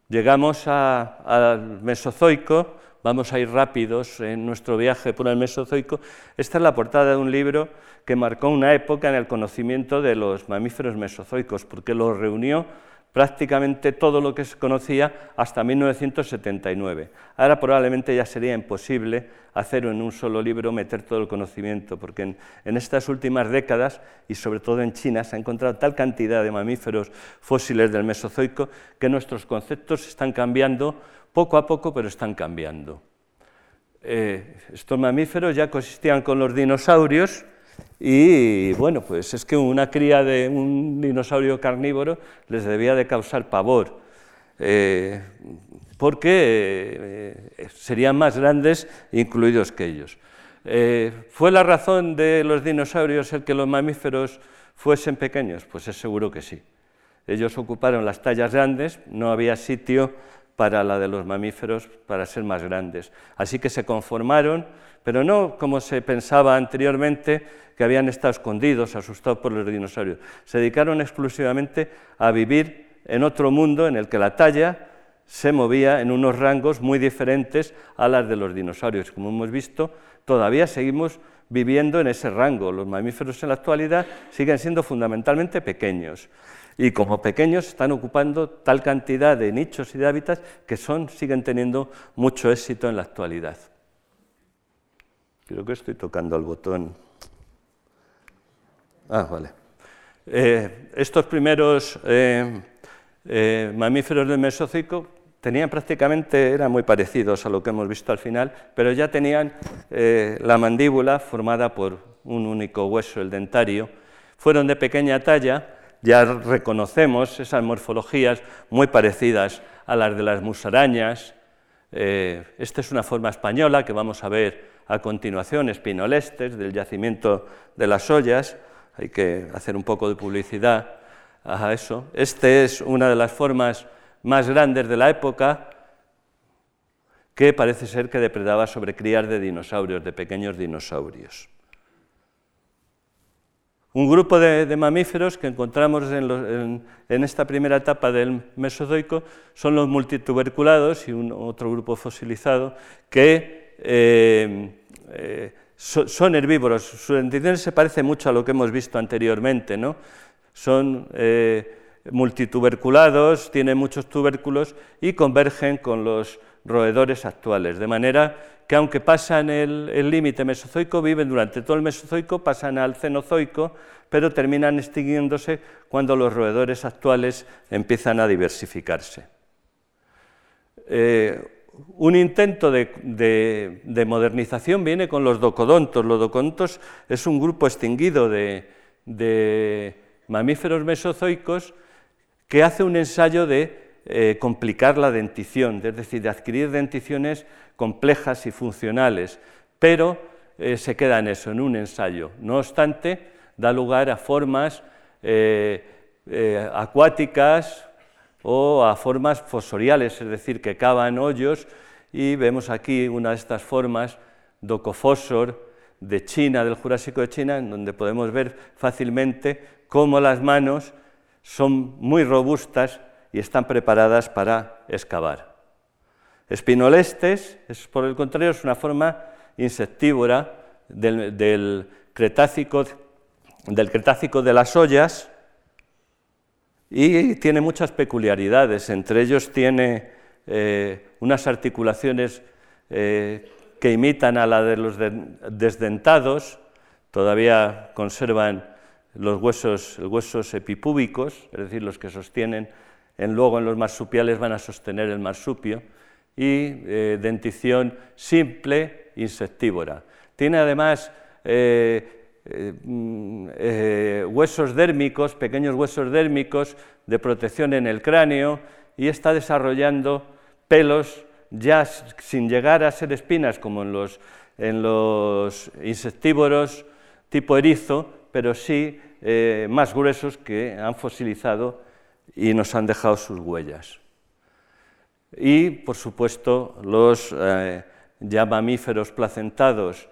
llegamos al Mesozoico, vamos a ir rápidos en nuestro viaje por el Mesozoico. Esta es la portada de un libro que marcó una época en el conocimiento de los mamíferos mesozoicos, porque lo reunió prácticamente todo lo que se conocía hasta 1979. Ahora probablemente ya sería imposible hacer en un solo libro meter todo el conocimiento, porque en, en, estas últimas décadas, y sobre todo en China, se ha encontrado tal cantidad de mamíferos fósiles del Mesozoico que nuestros conceptos están cambiando poco a poco, pero están cambiando. Eh, estos mamíferos ya coexistían con los dinosaurios y bueno, pues es que una cría de un dinosaurio carnívoro les debía de causar pavor, eh, porque eh, serían más grandes incluidos que ellos. ¿Fue la razón de los dinosaurios el que los mamíferos fuesen pequeños? Pues es seguro que sí. Ellos ocuparon las tallas grandes, no había sitio para la de los mamíferos para ser más grandes. Así que se conformaron, pero no como se pensaba anteriormente, que habían estado escondidos, asustados por los dinosaurios. Se dedicaron exclusivamente a vivir en otro mundo en el que la talla se movía en unos rangos muy diferentes a las de los dinosaurios. Como hemos visto, todavía seguimos viviendo en ese rango. Los mamíferos en la actualidad siguen siendo fundamentalmente pequeños y como pequeños están ocupando tal cantidad de nichos y de hábitats que son, siguen teniendo mucho éxito en la actualidad. Creo que estoy tocando el botón. Ah, vale. Eh, estos primeros eh, eh, mamíferos del Mesozoico tenían prácticamente, eran muy parecidos a lo que hemos visto al final, pero ya tenían la mandíbula formada por un único hueso, el dentario. Fueron de pequeña talla ya reconocemos esas morfologías muy parecidas a las de las musarañas. Eh, esta es una forma española que vamos a ver a continuación, espinolestes, del yacimiento de las ollas. Hay que hacer un poco de publicidad a eso. Esta es una de las formas más grandes de la época que parece ser que depredaba sobre crías de dinosaurios, de pequeños dinosaurios. Un grupo de, mamíferos que encontramos en, esta primera etapa del Mesozoico son los multituberculados y un, otro grupo fosilizado que eh, eh, son herbívoros. Su dentición se parece mucho a lo que hemos visto anteriormente. ¿no? Son eh, multituberculados, tienen muchos tubérculos y convergen con los roedores actuales, de manera que aunque pasan el límite mesozoico, viven durante todo el mesozoico, pasan al cenozoico, pero terminan extinguiéndose cuando los roedores actuales empiezan a diversificarse. Eh, un intento de, modernización viene con los docodontos. Los docodontos es un grupo extinguido de, mamíferos mesozoicos que hace un ensayo de eh, complicar la dentición, es decir, de adquirir denticiones complejas y funcionales, pero eh, se queda en eso, en un ensayo. No obstante, da lugar a formas eh, acuáticas o a formas fosoriales, es decir, que cavan hoyos, y vemos aquí una de estas formas, docofosor, de China, del Jurásico de China, en donde podemos ver fácilmente cómo las manos son muy robustas y están preparadas para excavar. Espinolestes, es, por el contrario, es una forma insectívora del, Cretácico, del Cretácico de las ollas y tiene muchas peculiaridades. Entre ellos tiene eh, unas articulaciones eh, que imitan a la de los desdentados, todavía conservan los huesos, los huesos epipúbicos, es decir, los que sostienen en, luego en los marsupiales van a sostener el marsupio, y eh, dentición simple, insectívora. Tiene además eh, eh, mm, huesos dérmicos, pequeños huesos dérmicos de protección en el cráneo y está desarrollando pelos ya sin llegar a ser espinas como en los, en los insectívoros tipo erizo, pero sí más gruesos que han fosilizado y nos han dejado sus huellas. Y, por supuesto, los eh, ya mamíferos placentados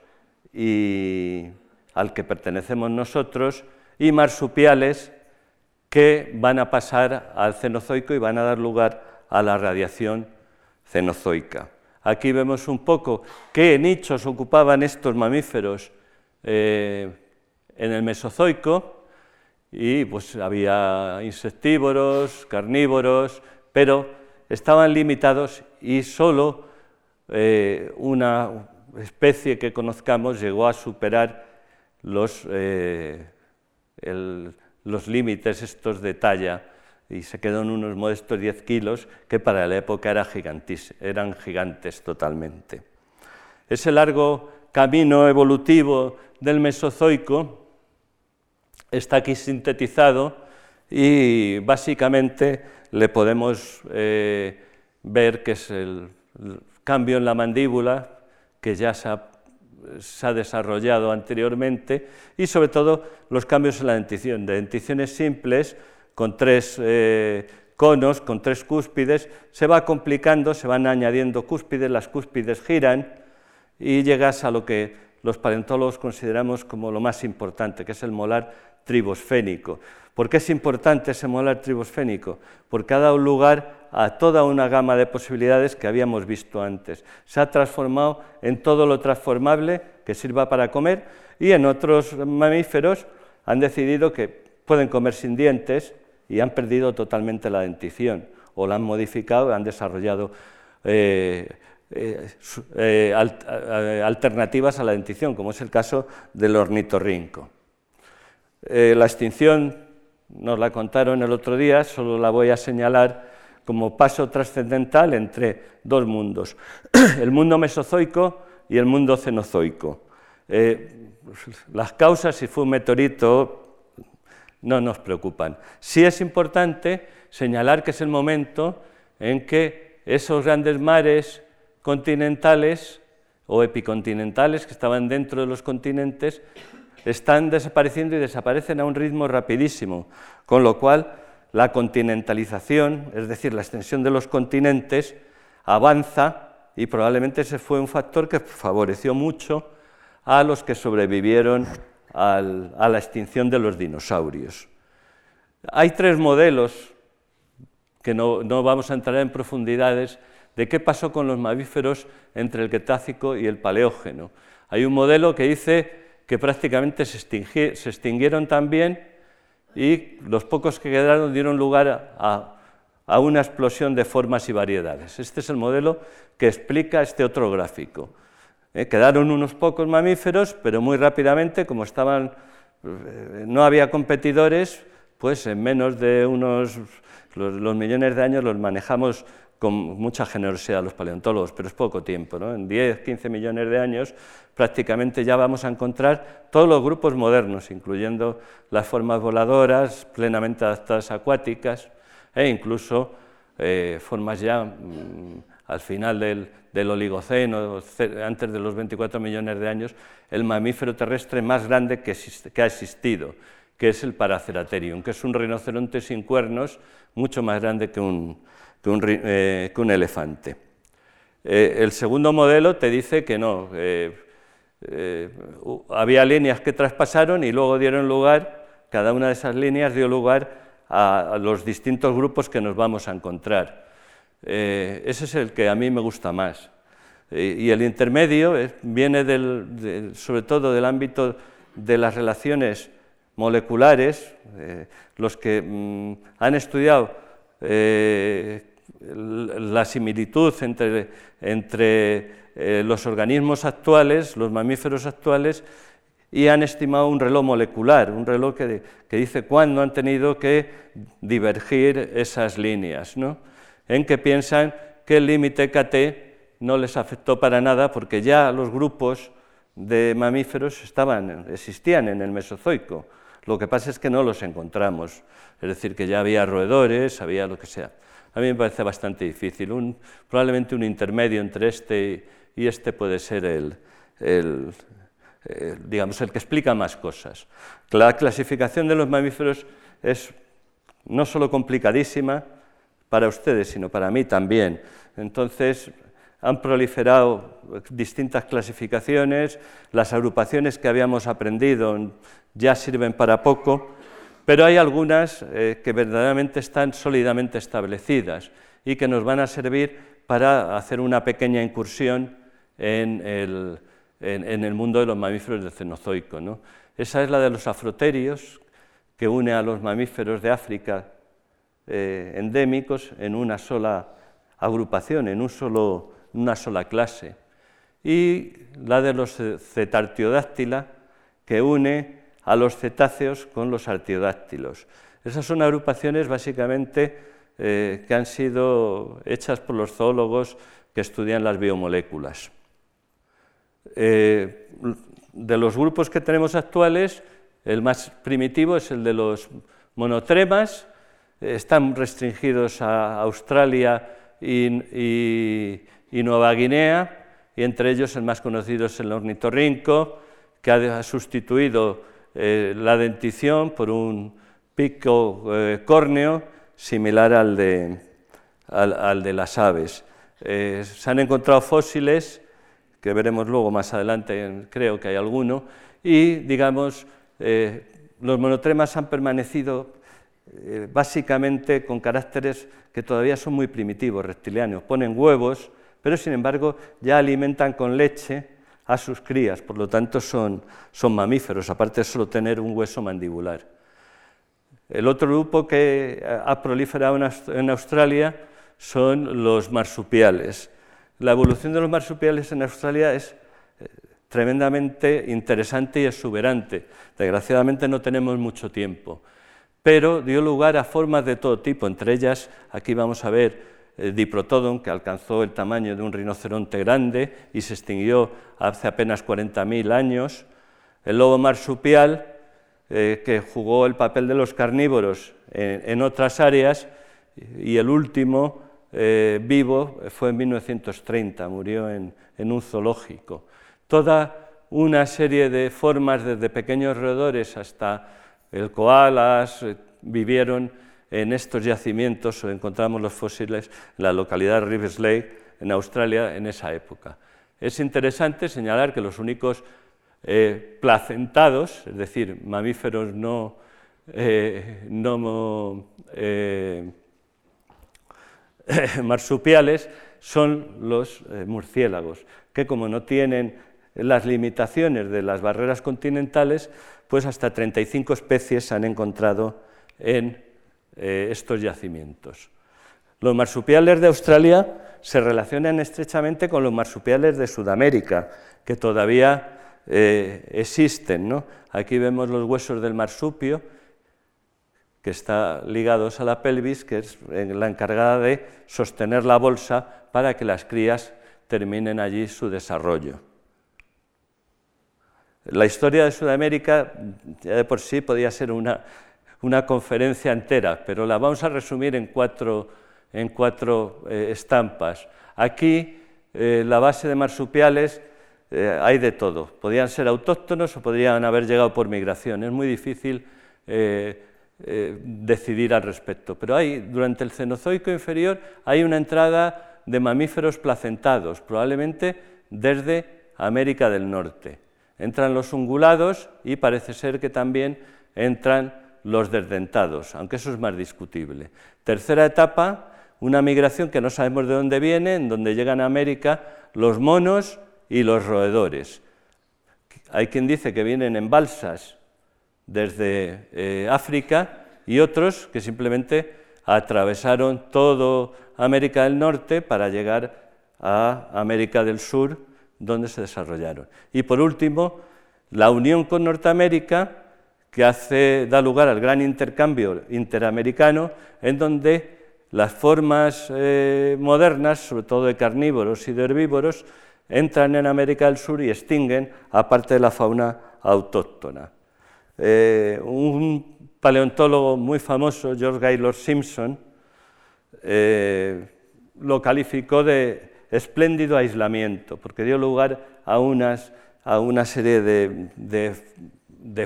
al que pertenecemos nosotros, y marsupiales que van a pasar al Cenozoico y van a dar lugar a la radiación cenozoica. Aquí vemos un poco qué nichos ocupaban estos mamíferos eh, en el Mesozoico y pues había insectívoros, carnívoros, pero estaban limitados y solo eh, una especie que conozcamos llegó a superar los, eh, los límites estos de talla y se quedó en unos modestos 10 kilos que para la época eran gigantes totalmente. Ese largo camino evolutivo del Mesozoico está aquí sintetizado y básicamente le podemos eh, ver que es el, cambio en la mandíbula que ya se ha, desarrollado anteriormente y sobre todo los cambios en la dentición, de denticiones simples con tres eh, conos, con tres cúspides, se va complicando, se van añadiendo cúspides, las cúspides giran y llegas a lo que los paleontólogos consideramos como lo más importante, que es el molar tribosfénico. ¿Por qué es importante ese molar tribosfénico? Porque ha dado lugar a toda una gama de posibilidades que habíamos visto antes. Se ha transformado en todo lo transformable que sirva para comer y en otros mamíferos han decidido que pueden comer sin dientes y han perdido totalmente la dentición o la han modificado, han desarrollado eh, eh, eh, alternativas a la dentición, como es el caso del ornitorrinco. La extinción nos la contaron el otro día, solo la voy a señalar como paso trascendental entre dos mundos, el mundo mesozoico y el mundo cenozoico. las causas, si fue un meteorito no nos preocupan. Sí es importante señalar que es el momento en que esos grandes mares continentales o epicontinentales que estaban dentro de los continentes están desapareciendo y desaparecen a un ritmo rapidísimo, con lo cual la continentalización, es decir, la extensión de los continentes, avanza y probablemente ese fue un factor que favoreció mucho a los que sobrevivieron a la extinción de los dinosaurios. Hay tres modelos, que no, vamos a entrar en profundidades, de qué pasó con los mamíferos entre el Cretácico y el Paleógeno. Hay un modelo que dice que prácticamente se, extinguieron también y los pocos que quedaron dieron lugar a, a, una explosión de formas y variedades. Este es el modelo que explica este otro gráfico. Eh, quedaron unos pocos mamíferos, pero muy rápidamente, como estaban, eh, no había competidores, pues en menos de unos los, millones de años los manejamos con mucha generosidad los paleontólogos, pero es poco tiempo. ¿no? En 10, 15 millones de años prácticamente ya vamos a encontrar todos los grupos modernos, incluyendo las formas voladoras, plenamente adaptadas acuáticas, e incluso eh, formas ya mm, al final del, Oligoceno, antes de los 24 millones de años, el mamífero terrestre más grande que, ha existido, que es el Paraceratherium, que es un rinoceronte sin cuernos mucho más grande que un, eh, elefante. Eh, el segundo modelo te dice que no, eh, había líneas que traspasaron y luego dieron lugar, cada una de esas líneas dio lugar a los distintos grupos que nos vamos a encontrar. Ese es el que a mí me gusta más. Y el intermedio viene sobre todo del ámbito de las relaciones moleculares, los que mm, han estudiado la similitud entre, los organismos actuales, los mamíferos actuales, y han estimado un reloj molecular, un reloj que, que dice cuándo han tenido que divergir esas líneas. ¿no? en que piensan que el límite KT no les afectó para nada porque ya los grupos de mamíferos estaban, existían en el Mesozoico. Lo que pasa es que no los encontramos, es decir, que ya había roedores, había lo que sea. A mí me parece bastante difícil. probablemente un intermedio entre este y este puede ser el, digamos, el que explica más cosas. La clasificación de los mamíferos es no solo complicadísima, para ustedes, sino para mí también. Entonces, han proliferado distintas clasificaciones, las agrupaciones que habíamos aprendido ya sirven para poco, pero hay algunas eh, que verdaderamente están sólidamente establecidas y que nos van a servir para hacer una pequeña incursión en el, en, el mundo de los mamíferos del Cenozoico. Esa es la de los afroterios, que une a los mamíferos de África eh, endémicos en una sola agrupación, en un solo, una sola clase. Y la de los cetartiodáctila, que une a los cetáceos con los artiodáctilos. Esas son agrupaciones básicamente eh, que han sido hechas por los zoólogos que estudian las biomoléculas. Eh, de los grupos que tenemos actuales, el más primitivo es el de los monotremas, están restringidos a Australia y, Nueva Guinea, y entre ellos el más conocido es el ornitorrinco, que ha sustituido eh, la dentición por un pico eh, córneo similar al de, al, de las aves. se han encontrado fósiles que veremos luego más adelante, creo que hay alguno, y digamos, eh, los monotremas han permanecido eh, básicamente con caracteres que todavía son muy primitivos, reptilianos. Ponen huevos, pero sin embargo ya alimentan con leche a sus crías, por lo tanto son, son mamíferos, aparte de solo tener un hueso mandibular. El otro grupo que ha proliferado en Australia son los marsupiales. La evolución de los marsupiales en Australia es eh, tremendamente interesante y exuberante. Desgraciadamente no tenemos mucho tiempo, pero dio lugar a formas de todo tipo, entre ellas aquí vamos a ver Diprotodon, que alcanzó el tamaño de un rinoceronte grande y se extinguió hace apenas 40.000 años, el lobo marsupial, eh, que jugó el papel de los carnívoros en otras áreas, y el último, eh, vivo fue en 1930, murió en, un zoológico. Toda una serie de formas, desde pequeños roedores hasta el koalas, eh, vivieron en estos yacimientos, encontramos los fósiles en la localidad de Rivers Lake, en Australia, en esa época. Es interesante señalar que los únicos eh, placentados, es decir, mamíferos no, no marsupiales son los eh, murciélagos, que como no tienen las limitaciones de las barreras continentales, pues hasta 35 especies se han encontrado en eh, estos yacimientos. Los marsupiales de Australia se relacionan estrechamente con los marsupiales de Sudamérica, que todavía eh, existen. Aquí vemos los huesos del marsupio, que está ligados a la pelvis, que es la encargada de sostener la bolsa para que las crías terminen allí su desarrollo. La historia de Sudamérica ya de por sí podía ser una, conferencia entera, pero la vamos a resumir en cuatro, en cuatro eh, estampas. Aquí eh, la base de marsupiales eh, hay de todo. Podían ser autóctonos o podrían haber llegado por migración. Es muy difícil decidir al respecto. Pero hay, durante el Cenozoico inferior hay una entrada de mamíferos placentados, probablemente desde América del Norte. Entran los ungulados y parece ser que también entran los desdentados, aunque eso es más discutible. Tercera etapa, una migración que no sabemos de dónde viene, en donde llegan a América los monos y los roedores. Hay quien dice que vienen en balsas desde eh, África y otros que simplemente atravesaron todo América del Norte para llegar a América del Sur, donde se desarrollaron. Y por último, la unión con Norteamérica, que hace, da lugar al gran intercambio interamericano, en donde las formas eh, modernas, sobre todo de carnívoros y de herbívoros, entran en América del Sur y extinguen a parte de la fauna autóctona. Eh, un paleontólogo muy famoso, George Gaylord Simpson, eh, lo calificó de espléndido aislamiento, porque dio lugar a, unas, a una serie de,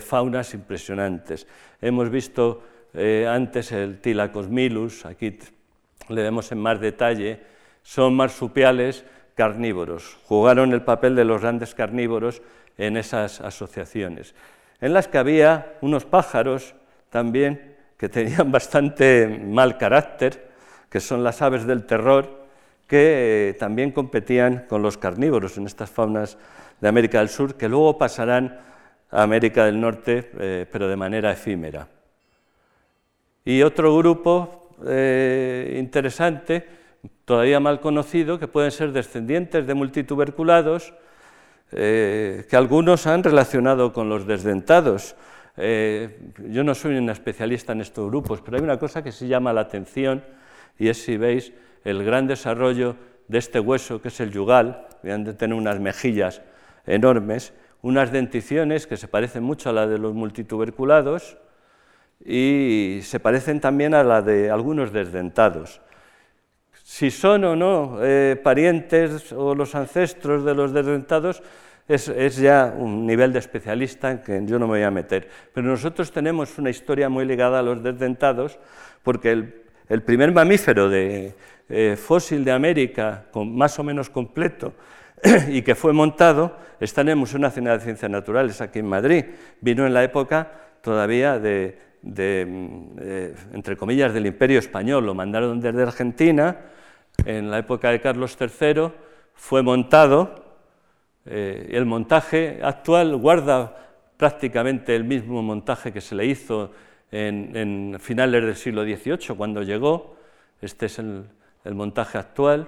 faunas impresionantes. Hemos visto eh, antes el Tilacosmilus, aquí le vemos en más detalle, son marsupiales carnívoros, jugaron el papel de los grandes carnívoros en esas asociaciones en las que había unos pájaros también que tenían bastante mal carácter, que son las aves del terror, que eh, también competían con los carnívoros en estas faunas de América del Sur, que luego pasarán a América del Norte, eh, pero de manera efímera. Y otro grupo eh, interesante, todavía mal conocido, que pueden ser descendientes de multituberculados, que algunos han relacionado con los desdentados. yo no soy un especialista en estos grupos, pero hay una cosa que se llama la atención, y es si veis el gran desarrollo de este hueso, que es el yugal, han de tener unas mejillas enormes, unas denticiones que se parecen mucho a la de los multituberculados y se parecen también a la de algunos desdentados. Si son o no eh, parientes o los ancestros de los desdentados es, es, ya un nivel de especialista en que yo no me voy a meter. Pero nosotros tenemos una historia muy ligada a los desdentados porque el el primer mamífero de, eh, fósil de América, más o menos completo, y que fue montado, está en el Museo Nacional de Ciencias Naturales, aquí en Madrid. Vino en la época todavía de, mm, entre comillas, del Imperio Español. Lo mandaron desde Argentina, en la época de Carlos III, fue montado. Eh, el montaje actual guarda prácticamente el mismo montaje que se le hizo en, finales del siglo XVIII, cuando llegó. Este es el, montaje actual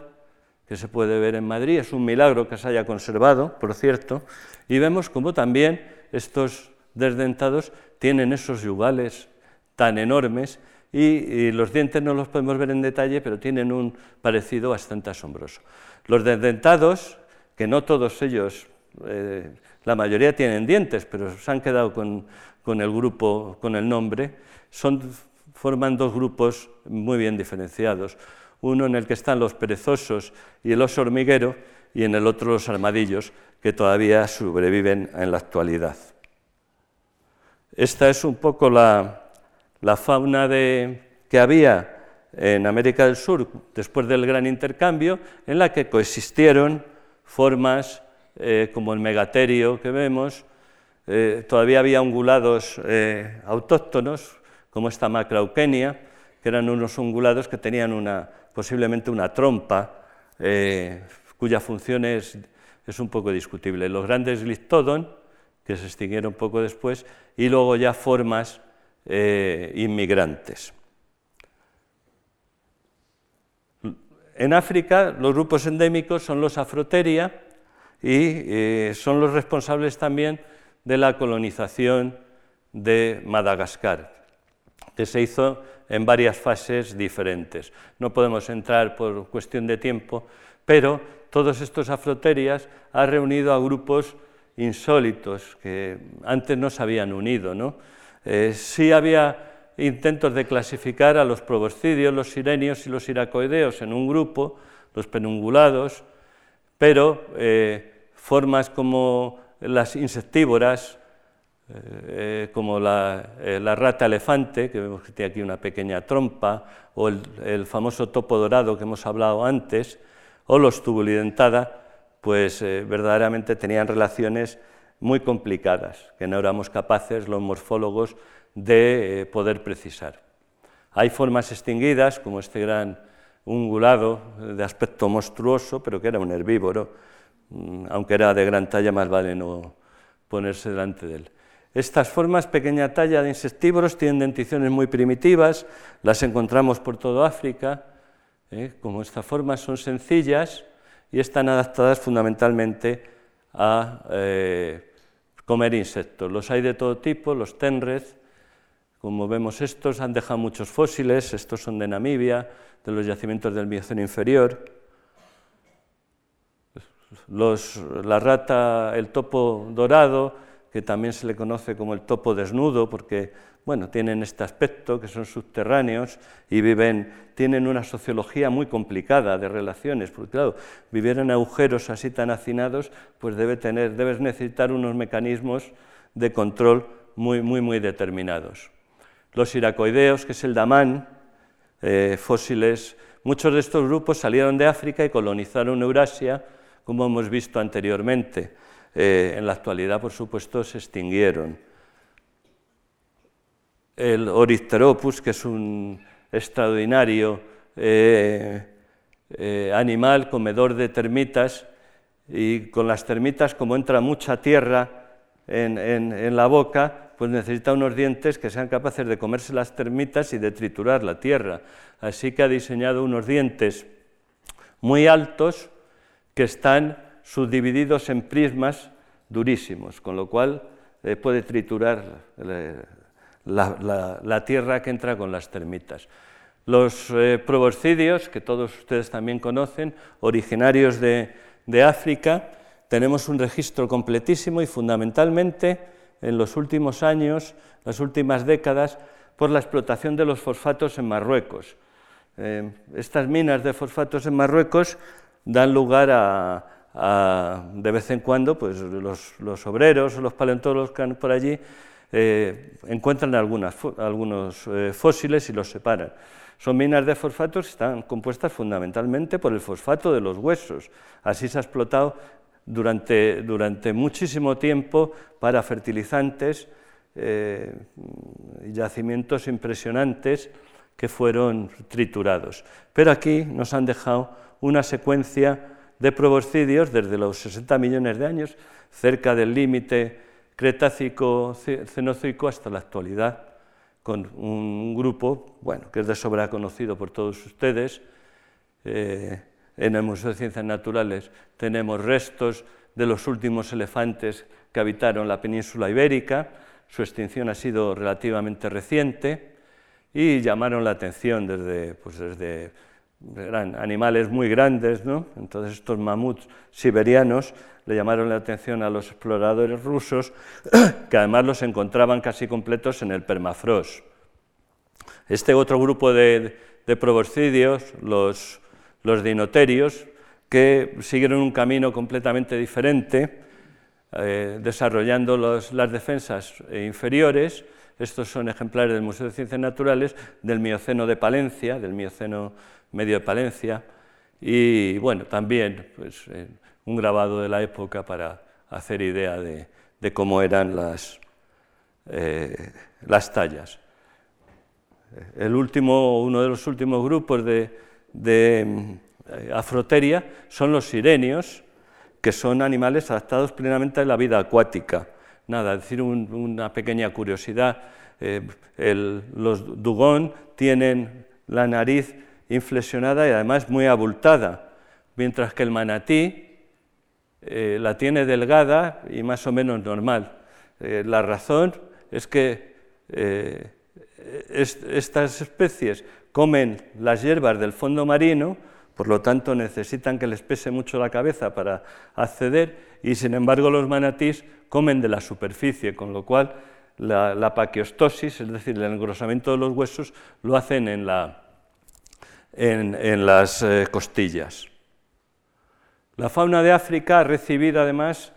que se puede ver en Madrid. Es un milagro que se haya conservado, por cierto. Y vemos cómo también estos desdentados tienen esos yugales tan enormes y, los dientes no los podemos ver en detalle, pero tienen un parecido bastante asombroso. Los desdentados, que no todos ellos, eh, la mayoría tienen dientes, pero se han quedado con, con el grupo, con el nombre, son, forman dos grupos muy bien diferenciados. Uno en el que están los perezosos y el oso hormiguero, y en el otro los armadillos, que todavía sobreviven en la actualidad. Esta es un poco la, fauna que había en América del Sur después del gran intercambio, en la que coexistieron formas eh, como el megaterio que vemos, eh, todavía había ungulados eh, autóctonos, como esta macrauquenia, que eran unos ungulados que tenían una, posiblemente una trompa, eh, cuya función es, es, un poco discutible. Los grandes gliptodon, que se extinguieron poco después, y luego ya formas inmigrantes. En África, los grupos endémicos son los afroteria y son los responsables también de la colonización de Madagascar, que se hizo en varias fases diferentes. No podemos entrar por cuestión de tiempo, pero todos estos afroterias han reunido a grupos insólitos que antes no se habían unido. ¿no? Eh, sí había intentos de clasificar a los proboscidios, los sirenios y los iracoideos en un grupo, los penungulados, pero eh, formas como las insectívoras, eh, eh, como eh, la, rata elefante, que vemos que tiene aquí una pequeña trompa, o el, famoso topo dorado que hemos hablado antes, o los tubulidentada, pues verdaderamente tenían relaciones muy complicadas, que no éramos capaces los morfólogos de poder precisar. Hay formas extinguidas, como este gran ungulado de aspecto monstruoso, pero que era un herbívoro, Mm, aunque era de gran talla, más vale no ponerse delante de él. Estas formas, pequeña talla de insectívoros, tienen denticiones muy primitivas, las encontramos por toda África. ¿eh? Como estas formas son sencillas y están adaptadas fundamentalmente a eh, comer insectos. Los hay de todo tipo, los tenrez, como vemos estos, han dejado muchos fósiles, estos son de Namibia, de los yacimientos del Mioceno inferior la rata, el topo dorado, que también se le conoce como el topo desnudo, porque bueno, tienen este aspecto, que son subterráneos y viven, tienen una sociología muy complicada de relaciones, porque claro, vivir en agujeros así tan hacinados, pues debe tener, debes necesitar unos mecanismos de control muy, muy, muy determinados. Los iracoideos, que es el damán, eh, fósiles, muchos de estos grupos salieron de África y colonizaron Eurasia, como hemos visto anteriormente. Eh, en la actualidad, por supuesto, se extinguieron. El Orycteropus, que es un extraordinario animal comedor de termitas y con las termitas, como entra mucha tierra en, la boca, pues necesita unos dientes que sean capaces de comerse las termitas y de triturar la tierra. Así que ha diseñado unos dientes muy altos que están subdivididos en prismas durísimos, con lo cual eh, puede triturar eh, la, tierra que entra con las termitas. Los eh, proboscidios, que todos ustedes también conocen, originarios de, de África, tenemos un registro completísimo y fundamentalmente en los últimos años, las últimas décadas, por la explotación de los fosfatos en Marruecos. Eh, estas minas de fosfatos en Marruecos dan lugar a, de vez en cuando, pues los, obreros o los paleontólogos que por allí eh, encuentran algunos eh, fósiles y los separan. Son minas de fosfatos que están compuestas fundamentalmente por el fosfato de los huesos. Así se ha explotado durante, durante muchísimo tiempo para fertilizantes, eh, yacimientos impresionantes que fueron triturados. Pero aquí nos han dejado una secuencia de proboscidios desde los 60 millones de años, cerca del límite Cretácico-Cenozoico hasta la actualidad con un grupo, bueno, que es de sobra conocido por todos ustedes. Eh, en el Museo de Ciencias Naturales tenemos restos de los últimos elefantes que habitaron la península ibérica. Su extinción ha sido relativamente reciente y llamaron la atención desde, pues desde animales muy grandes, ¿no? Entonces estos mamuts siberianos le llamaron la atención a los exploradores rusos, que además los encontraban casi completos en el permafrost. Este otro grupo de, de proboscidios, los, los dinoterios, que siguieron un camino completamente diferente, eh, desarrollando las defensas inferiores. Estos son ejemplares del Museo de Ciencias Naturales del Mioceno de Palencia, del Mioceno medio de Palencia, y bueno, también pues, eh, un grabado de la época para hacer idea de, cómo eran las, eh, las tallas. El último, uno de los últimos grupos de, eh, afroteria son los sirenios, que son animales adaptados plenamente a la vida acuática. Nada, decir una pequeña curiosidad, eh, los dugón tienen la nariz inflexionada y además muy abultada, mientras que el manatí eh, la tiene delgada y más o menos normal. Eh, la razón es que estas especies comen las hierbas del fondo marino, por lo tanto necesitan que les pese mucho la cabeza para acceder, y sin embargo los manatís comen de la superficie, con lo cual la, paquiostosis, es decir, el engrosamiento de los huesos, lo hacen en, en las costillas. La fauna de África ha recibido además,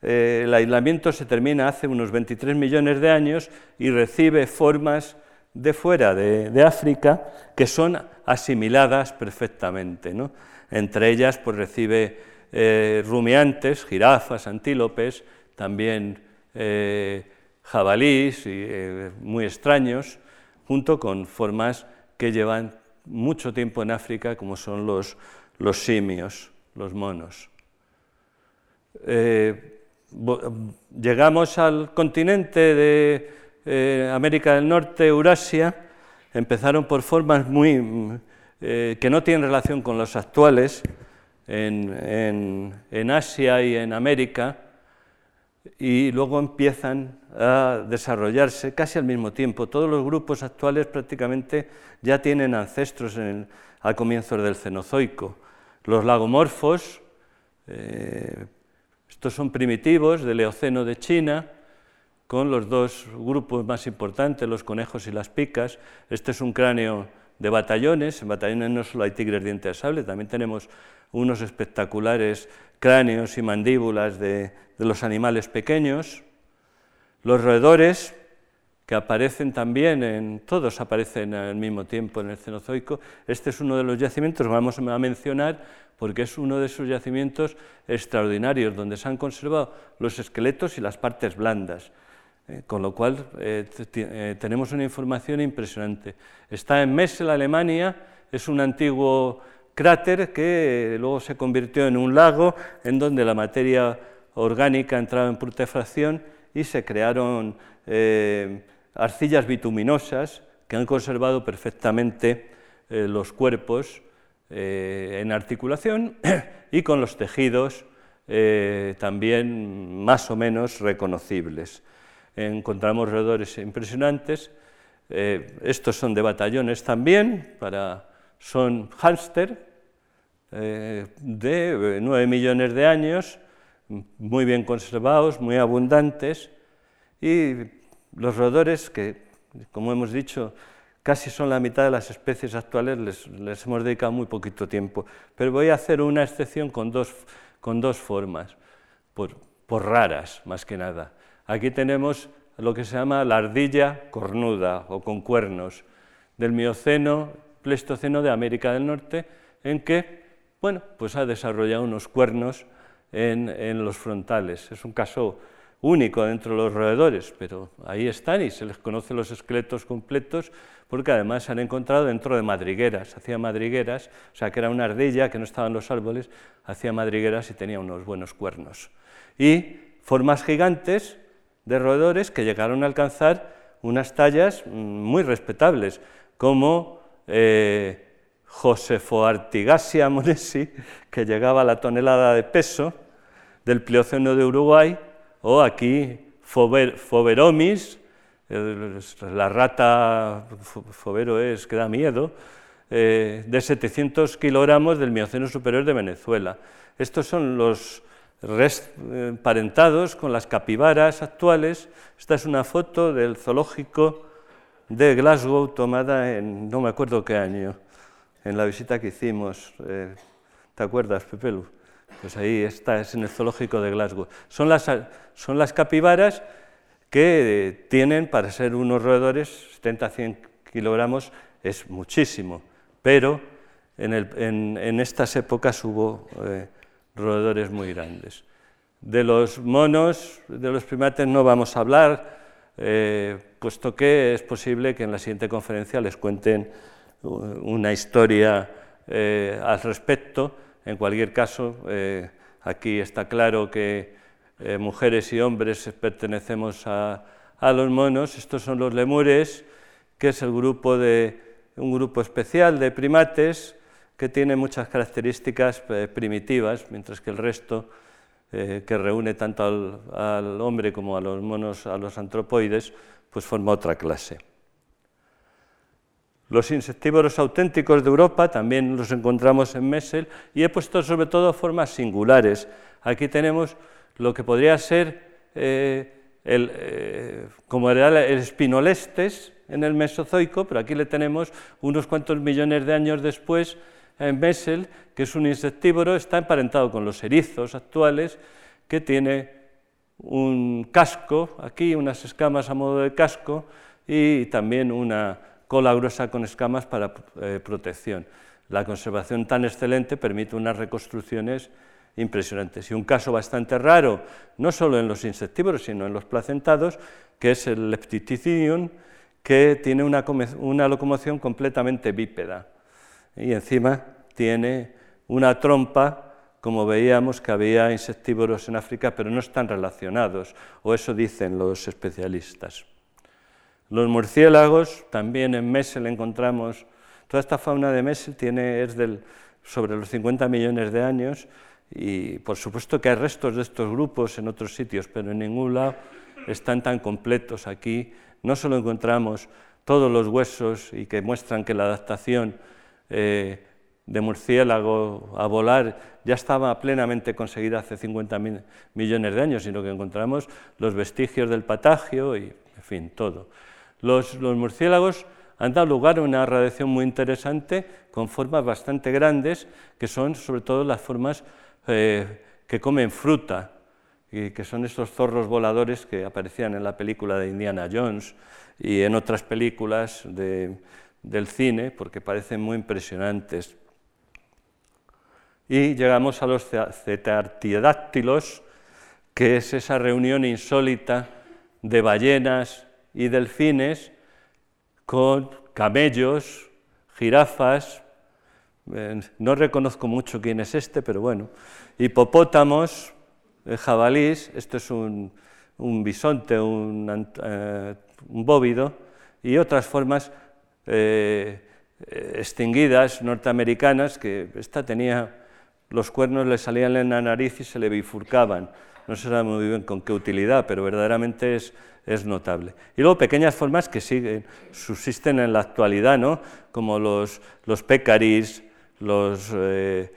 eh, el aislamiento se termina hace unos 23 millones de años y recibe formas de fuera de, África que son asimiladas perfectamente. Entre ellas pues, recibe eh, rumiantes, jirafas, antílopes, también eh, jabalís y, muy extraños, junto con formas que llevan mucho tiempo en África, como son los simios los monos. Eh, llegamos al continente de eh, América del Norte, Eurasia, empezaron por formas muy, eh, que no tienen relación con los actuales en, Asia y en América, y luego empiezan a desarrollarse casi al mismo tiempo. Todos los grupos actuales prácticamente ya tienen ancestros en al comienzo del Cenozoico. Los lagomorfos, eh, estos son primitivos del Eoceno de China, con los dos grupos más importantes, los conejos y las picas. Este es un cráneo de batallones, en batallones no solo hay tigres dientes de sable, también tenemos unos espectaculares cráneos y mandíbulas de, los animales pequeños. Los roedores, que aparecen también en, todos aparecen al mismo tiempo en el Cenozoico. Este es uno de los yacimientos que vamos a mencionar porque es uno de esos yacimientos extraordinarios donde se han conservado los esqueletos y las partes blandas. Eh, con lo cual eh, eh, tenemos una información impresionante. Está en Messel, Alemania, es un antiguo cráter que luego se convirtió en un lago en donde la materia orgánica entraba en putrefacción y se crearon arcillas bituminosas que han conservado perfectamente los cuerpos en articulación y con los tejidos también más o menos reconocibles. Encontramos roedores impresionantes, estos son de batallones también, para, son hámster, de 9 millones de años, muy bien conservados, muy abundantes, y los roedores, que como hemos dicho, casi son la mitad de las especies actuales, les, hemos dedicado muy poquito tiempo. Pero voy a hacer una excepción con dos, con dos formas, por, por raras más que nada. Aquí tenemos lo que se llama la ardilla cornuda o con cuernos del Mioceno, Pleistoceno de América del Norte, en que bueno, pues ha desarrollado unos cuernos en, los frontales. Es un caso único dentro de los roedores, pero ahí están y se les conoce los esqueletos completos porque además se han encontrado dentro de madrigueras, hacía madrigueras, o sea que era una ardilla que no estaba en los árboles, hacía madrigueras y tenía unos buenos cuernos. Y formas gigantes de roedores que llegaron a alcanzar unas tallas mm, muy respetables, como eh, Josefo Artigasia monesi, que llegaba a la tonelada de peso del Plioceno de Uruguay, o aquí Foveromis, la rata Fovero es que da miedo, eh, de 700 kilogramos del Mioceno superior de Venezuela. Estos son los parentados con las capibaras actuales. Esta es una foto del zoológico de Glasgow tomada en no me acuerdo qué año en la visita que hicimos. Eh, ¿Te acuerdas, Pepelu? Pues ahí está, es en el zoológico de Glasgow. Son las, son las capibaras que tienen, para ser unos roedores, 70-100 kilogramos, es muchísimo, pero en, en, estas épocas hubo eh, roedores muy grandes. De los monos, de los primates no vamos a hablar, eh, puesto que es posible que en la siguiente conferencia les cuenten una historia eh, al respecto. En cualquier caso, eh, aquí está claro que mujeres y hombres pertenecemos a, los monos. Estos son los lemures, que es el grupo de, un grupo especial de primates que tiene muchas características primitivas, mientras que el resto, que reúne tanto al, hombre como a los monos, a los antropoides, pues forma otra clase. Los insectívoros auténticos de Europa también los encontramos en Messel y he puesto sobre todo formas singulares. Aquí tenemos lo que podría ser eh, el, eh, como era el espinolestes en el Mesozoico, pero aquí le tenemos unos cuantos millones de años después Messel, que es un insectívoro, está emparentado con los erizos actuales, que tiene un casco, aquí unas escamas a modo de casco y también una, cola gruesa con escamas para eh, protección. La conservación tan excelente permite unas reconstrucciones impresionantes. Y un caso bastante raro, no solo en los insectívoros, sino en los placentados, que es el leptiticidium, que tiene una, una locomoción completamente bípeda. Y encima tiene una trompa como veíamos que había insectívoros en África, pero no están relacionados, o eso dicen los especialistas. Los murciélagos, también en Messel encontramos, toda esta fauna de Messel tiene, es del, sobre los 50 millones de años y por supuesto que hay restos de estos grupos en otros sitios, pero en ningún lado están tan completos. Aquí no solo encontramos todos los huesos y que muestran que la adaptación eh, de murciélago a volar ya estaba plenamente conseguida hace 50 millones de años, sino que encontramos los vestigios del patagio y, en fin, todo. Los, murciélagos han dado lugar a una radiación muy interesante con formas bastante grandes, que son sobre todo las formas eh, que comen fruta, y que son estos zorros voladores que aparecían en la película de Indiana Jones y en otras películas del cine, porque parecen muy impresionantes. Y llegamos a los cetartidáctilos, que es esa reunión insólita de ballenas, y delfines con camellos, jirafas, eh, no reconozco mucho quién es este, pero bueno, hipopótamos, eh, jabalís, esto es un, bisonte, un, un, bóvido, y otras formas extinguidas norteamericanas, que esta tenía, los cuernos le salían en la nariz y se le bifurcaban. No se sabe muy bien con qué utilidad, pero verdaderamente es, es notable. Y luego pequeñas formas que siguen, subsisten en la actualidad, ¿no? como los, los pecaris, los, eh,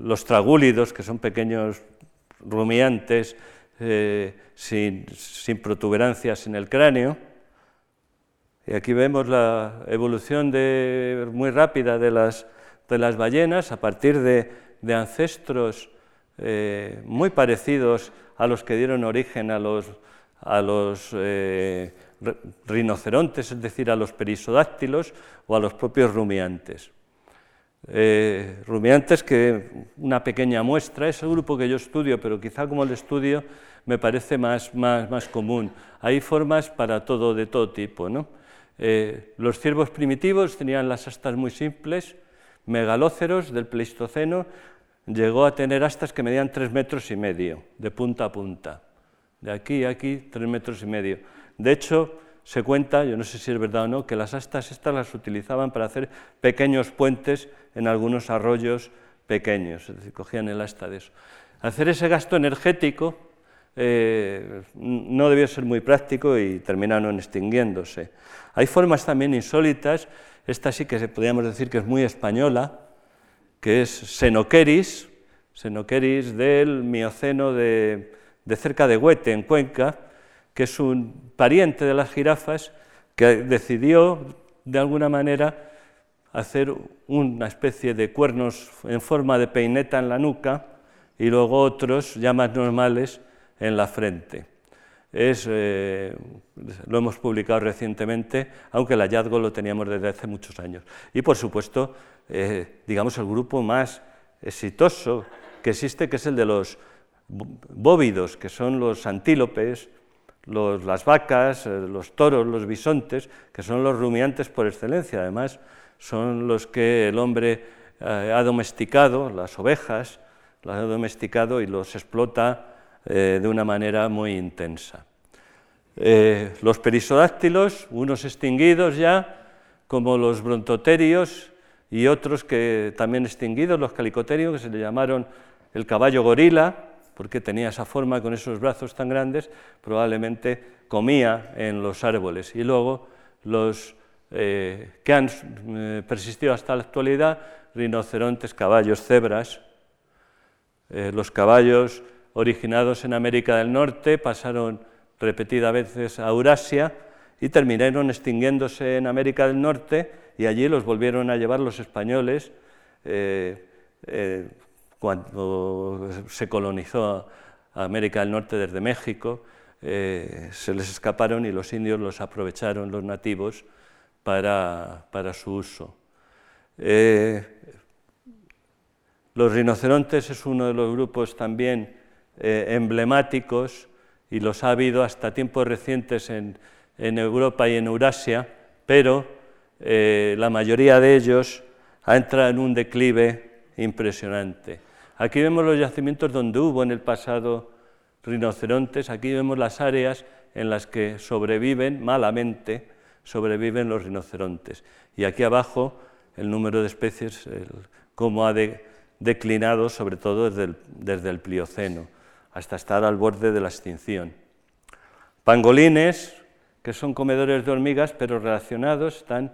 los tragúlidos, que son pequeños rumiantes eh, sin, sin, protuberancias en el cráneo. Y aquí vemos la evolución muy rápida de las, de las ballenas a partir de, de ancestros eh, muy parecidos a los que dieron origen a los, a los eh, rinocerontes, es decir, a los perisodáctilos o a los propios rumiantes. Eh, rumiantes que una pequeña muestra, es el grupo que yo estudio, pero quizá como el estudio me parece más, más, más común. Hay formas para todo, de todo tipo. ¿no? Los ciervos primitivos tenían las astas muy simples, megalóceros del Pleistoceno llegó a tener astas que medían tres metros y medio, de punta a punta. De aquí a aquí, tres metros y medio. De hecho, se cuenta, yo no sé si es verdad o no, que las astas estas las utilizaban para hacer pequeños puentes en algunos arroyos pequeños, es decir, cogían el asta de eso. Hacer ese gasto energético eh, no debió ser muy práctico y terminaron extinguiéndose. Hay formas también insólitas, esta sí que podríamos decir que es muy española, que es Senoqueris, Senoqueris del Mioceno de, cerca de Huete, en Cuenca, que es un pariente de las jirafas que decidió, de alguna manera, hacer una especie de cuernos en forma de peineta en la nuca y luego otros, ya más normales, en la frente. Eh, lo hemos publicado recientemente, aunque el hallazgo lo teníamos desde hace muchos años. Y por supuesto, eh, digamos, el grupo más exitoso que existe, que es el de los bóvidos, que son los antílopes, las vacas, eh, los toros, los bisontes, que son los rumiantes por excelencia. Además, son los que el hombre ha domesticado, las ovejas, las ha domesticado y los explota eh, de una manera muy intensa. Eh, los perisodáctilos, unos extinguidos ya, como los brontoterios y otros que también extinguidos, los calicoterios, que se le llamaron el caballo gorila, porque tenía esa forma con esos brazos tan grandes, probablemente comía en los árboles. Y luego los eh, que han persistido hasta la actualidad, rinocerontes, caballos, cebras, los caballos originados en América del Norte, pasaron repetidas veces a Eurasia y terminaron extinguiéndose en América del Norte y allí los volvieron a llevar los españoles eh, eh, cuando se colonizó América del Norte desde México. Eh, se les escaparon y los indios los aprovecharon, los nativos, para, para su uso. los rinocerontes es uno de los grupos también eh, emblemáticos, y los ha habido hasta tiempos recientes en, Europa y en Eurasia, pero eh, la mayoría de ellos ha entrado en un declive impresionante. Aquí vemos los yacimientos donde hubo en el pasado rinocerontes, aquí vemos las áreas en las que sobreviven malamente, sobreviven los rinocerontes. Y aquí abajo el número de especies, cómo ha declinado, sobre todo desde el Plioceno hasta estar al borde de la extinción. Pangolines, que son comedores de hormigas, pero relacionados, están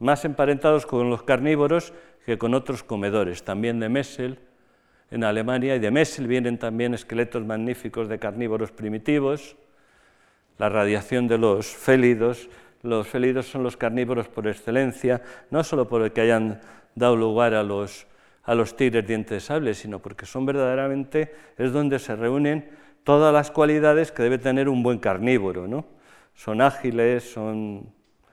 más emparentados con los carnívoros que con otros comedores, también de Messel en Alemania, y de Messel vienen también esqueletos magníficos de carnívoros primitivos, la radiación de los félidos, los félidos son los carnívoros por excelencia, no solo por el que hayan dado lugar a los a los tigres dientes de sable, sino porque son verdaderamente, es donde se reúnen todas las cualidades que debe tener un buen carnívoro, ¿no? Son ágiles, son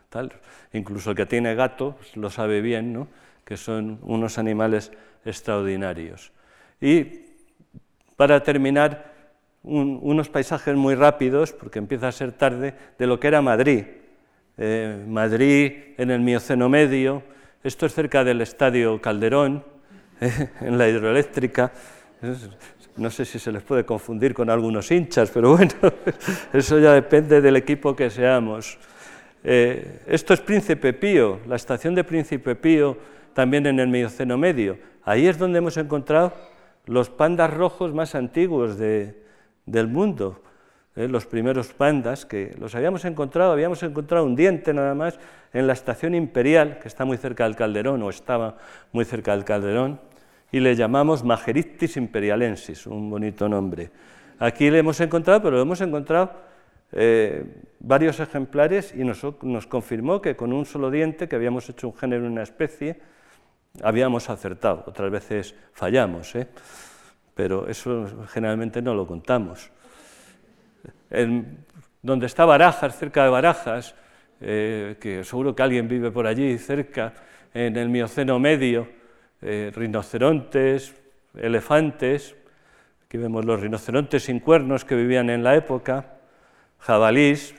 tal, incluso el que tiene gato pues, lo sabe bien, ¿no? que son unos animales extraordinarios. Y para terminar, unos paisajes muy rápidos, porque empieza a ser tarde, de lo que era Madrid. Eh, Madrid en el Mioceno medio, Esto es cerca del Estadio Calderón, en la hidroeléctrica. No sé si se les puede confundir con algunos hinchas, pero bueno, eso ya depende del equipo que seamos. Eh, esto es Príncipe Pío, la estación de Príncipe Pío, también en el Mioceno Medio. Ahí es donde hemos encontrado los pandas rojos más antiguos del mundo. Eh, los primeros pandas que los habíamos encontrado, habíamos encontrado un diente nada más en la estación imperial, que está muy cerca del Calderón, o estaba muy cerca del Calderón, y le llamamos Mageristis imperialensis, un bonito nombre. Aquí le hemos encontrado, pero lo hemos encontrado eh, varios ejemplares y nos, nos, confirmó que con un solo diente, que habíamos hecho un género y una especie, habíamos acertado. Otras veces fallamos, ¿eh? pero eso generalmente no lo contamos. En, donde está Barajas, cerca de Barajas, eh, que seguro que alguien vive por allí cerca, en el Mioceno medio, eh, rinocerontes, elefantes, aquí vemos los rinocerontes sin cuernos que vivían en la época, jabalís,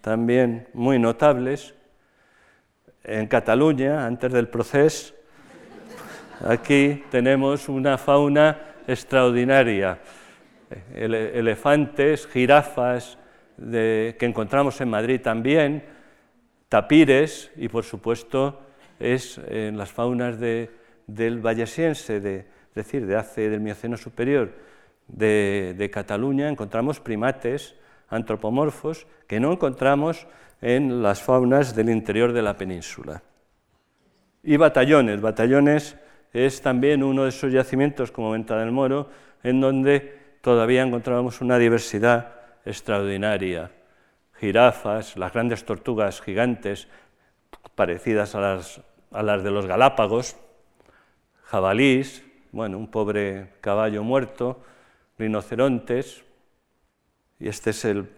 también muy notables. En Cataluña, antes del proceso, aquí tenemos una fauna extraordinaria. elefantes, jirafas, que encontramos en Madrid también, tapires y, por supuesto, es en las faunas de, del vallesiense, de, es decir, de hace del Mioceno superior de, Cataluña, encontramos primates antropomorfos que no encontramos en las faunas del interior de la península. Y batallones. Batallones es también uno de esos yacimientos, como Venta del Moro, en donde todavía encontramos una diversidad extraordinaria. Jirafas, las grandes tortugas gigantes, parecidas a las, a las de los Galápagos, jabalís, bueno, un pobre caballo muerto, rinocerontes, y este es el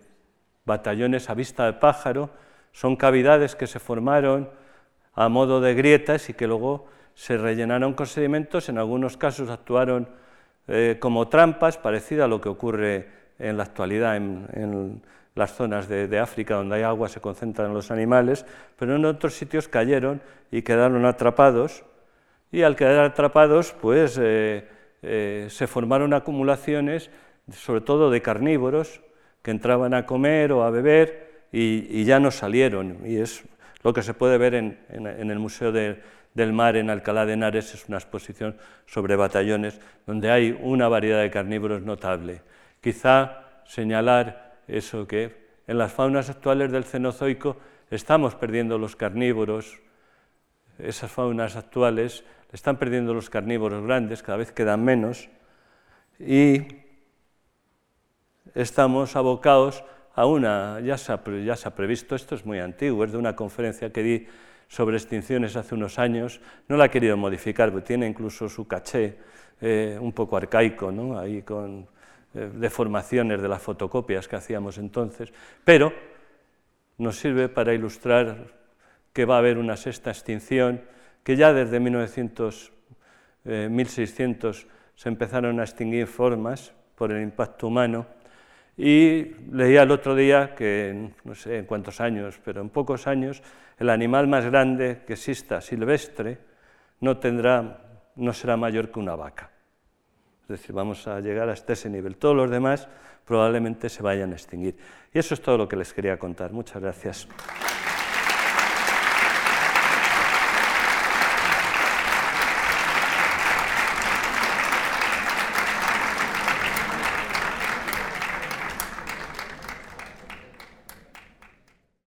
batallones a vista de pájaro, son cavidades que se formaron a modo de grietas y que luego se rellenaron con sedimentos, en algunos casos actuaron eh, como trampas, parecida a lo que ocurre en la actualidad en, las zonas de, de, África donde hay agua se concentran los animales, pero en otros sitios cayeron y quedaron atrapados y al quedar atrapados, pues eh, eh, se formaron acumulaciones, sobre todo de carnívoros, que entraban a comer o a beber y, ya no salieron. Y es lo que se puede ver en, el Museo del Mar en Alcalá de Henares, es una exposición sobre batallones donde hay una variedad de carnívoros notable. Quizá señalar eso que en las faunas actuales del Cenozoico estamos perdiendo los carnívoros, esas faunas actuales están perdiendo los carnívoros grandes, cada vez quedan menos, y estamos abocados a una, ya se, ha, ha previsto, esto es muy antiguo, es de una conferencia que di sobre extinciones hace unos años, no la he querido modificar, tiene incluso su caché eh, un poco arcaico, ¿no? ahí con eh, deformaciones de las fotocopias que hacíamos entonces, pero nos sirve para ilustrar que va a haber una sexta extinción que ya desde 1900, 1600 eh, se empezaron a extinguir formas por el impacto humano. Y leía el otro día que, no sé en cuántos años, pero en pocos años, el animal más grande que exista silvestre no, tendrá, no será mayor que una vaca. Es decir, vamos a llegar hasta ese nivel. Todos los demás probablemente se vayan a extinguir. Y eso es todo lo que les quería contar. Muchas gracias.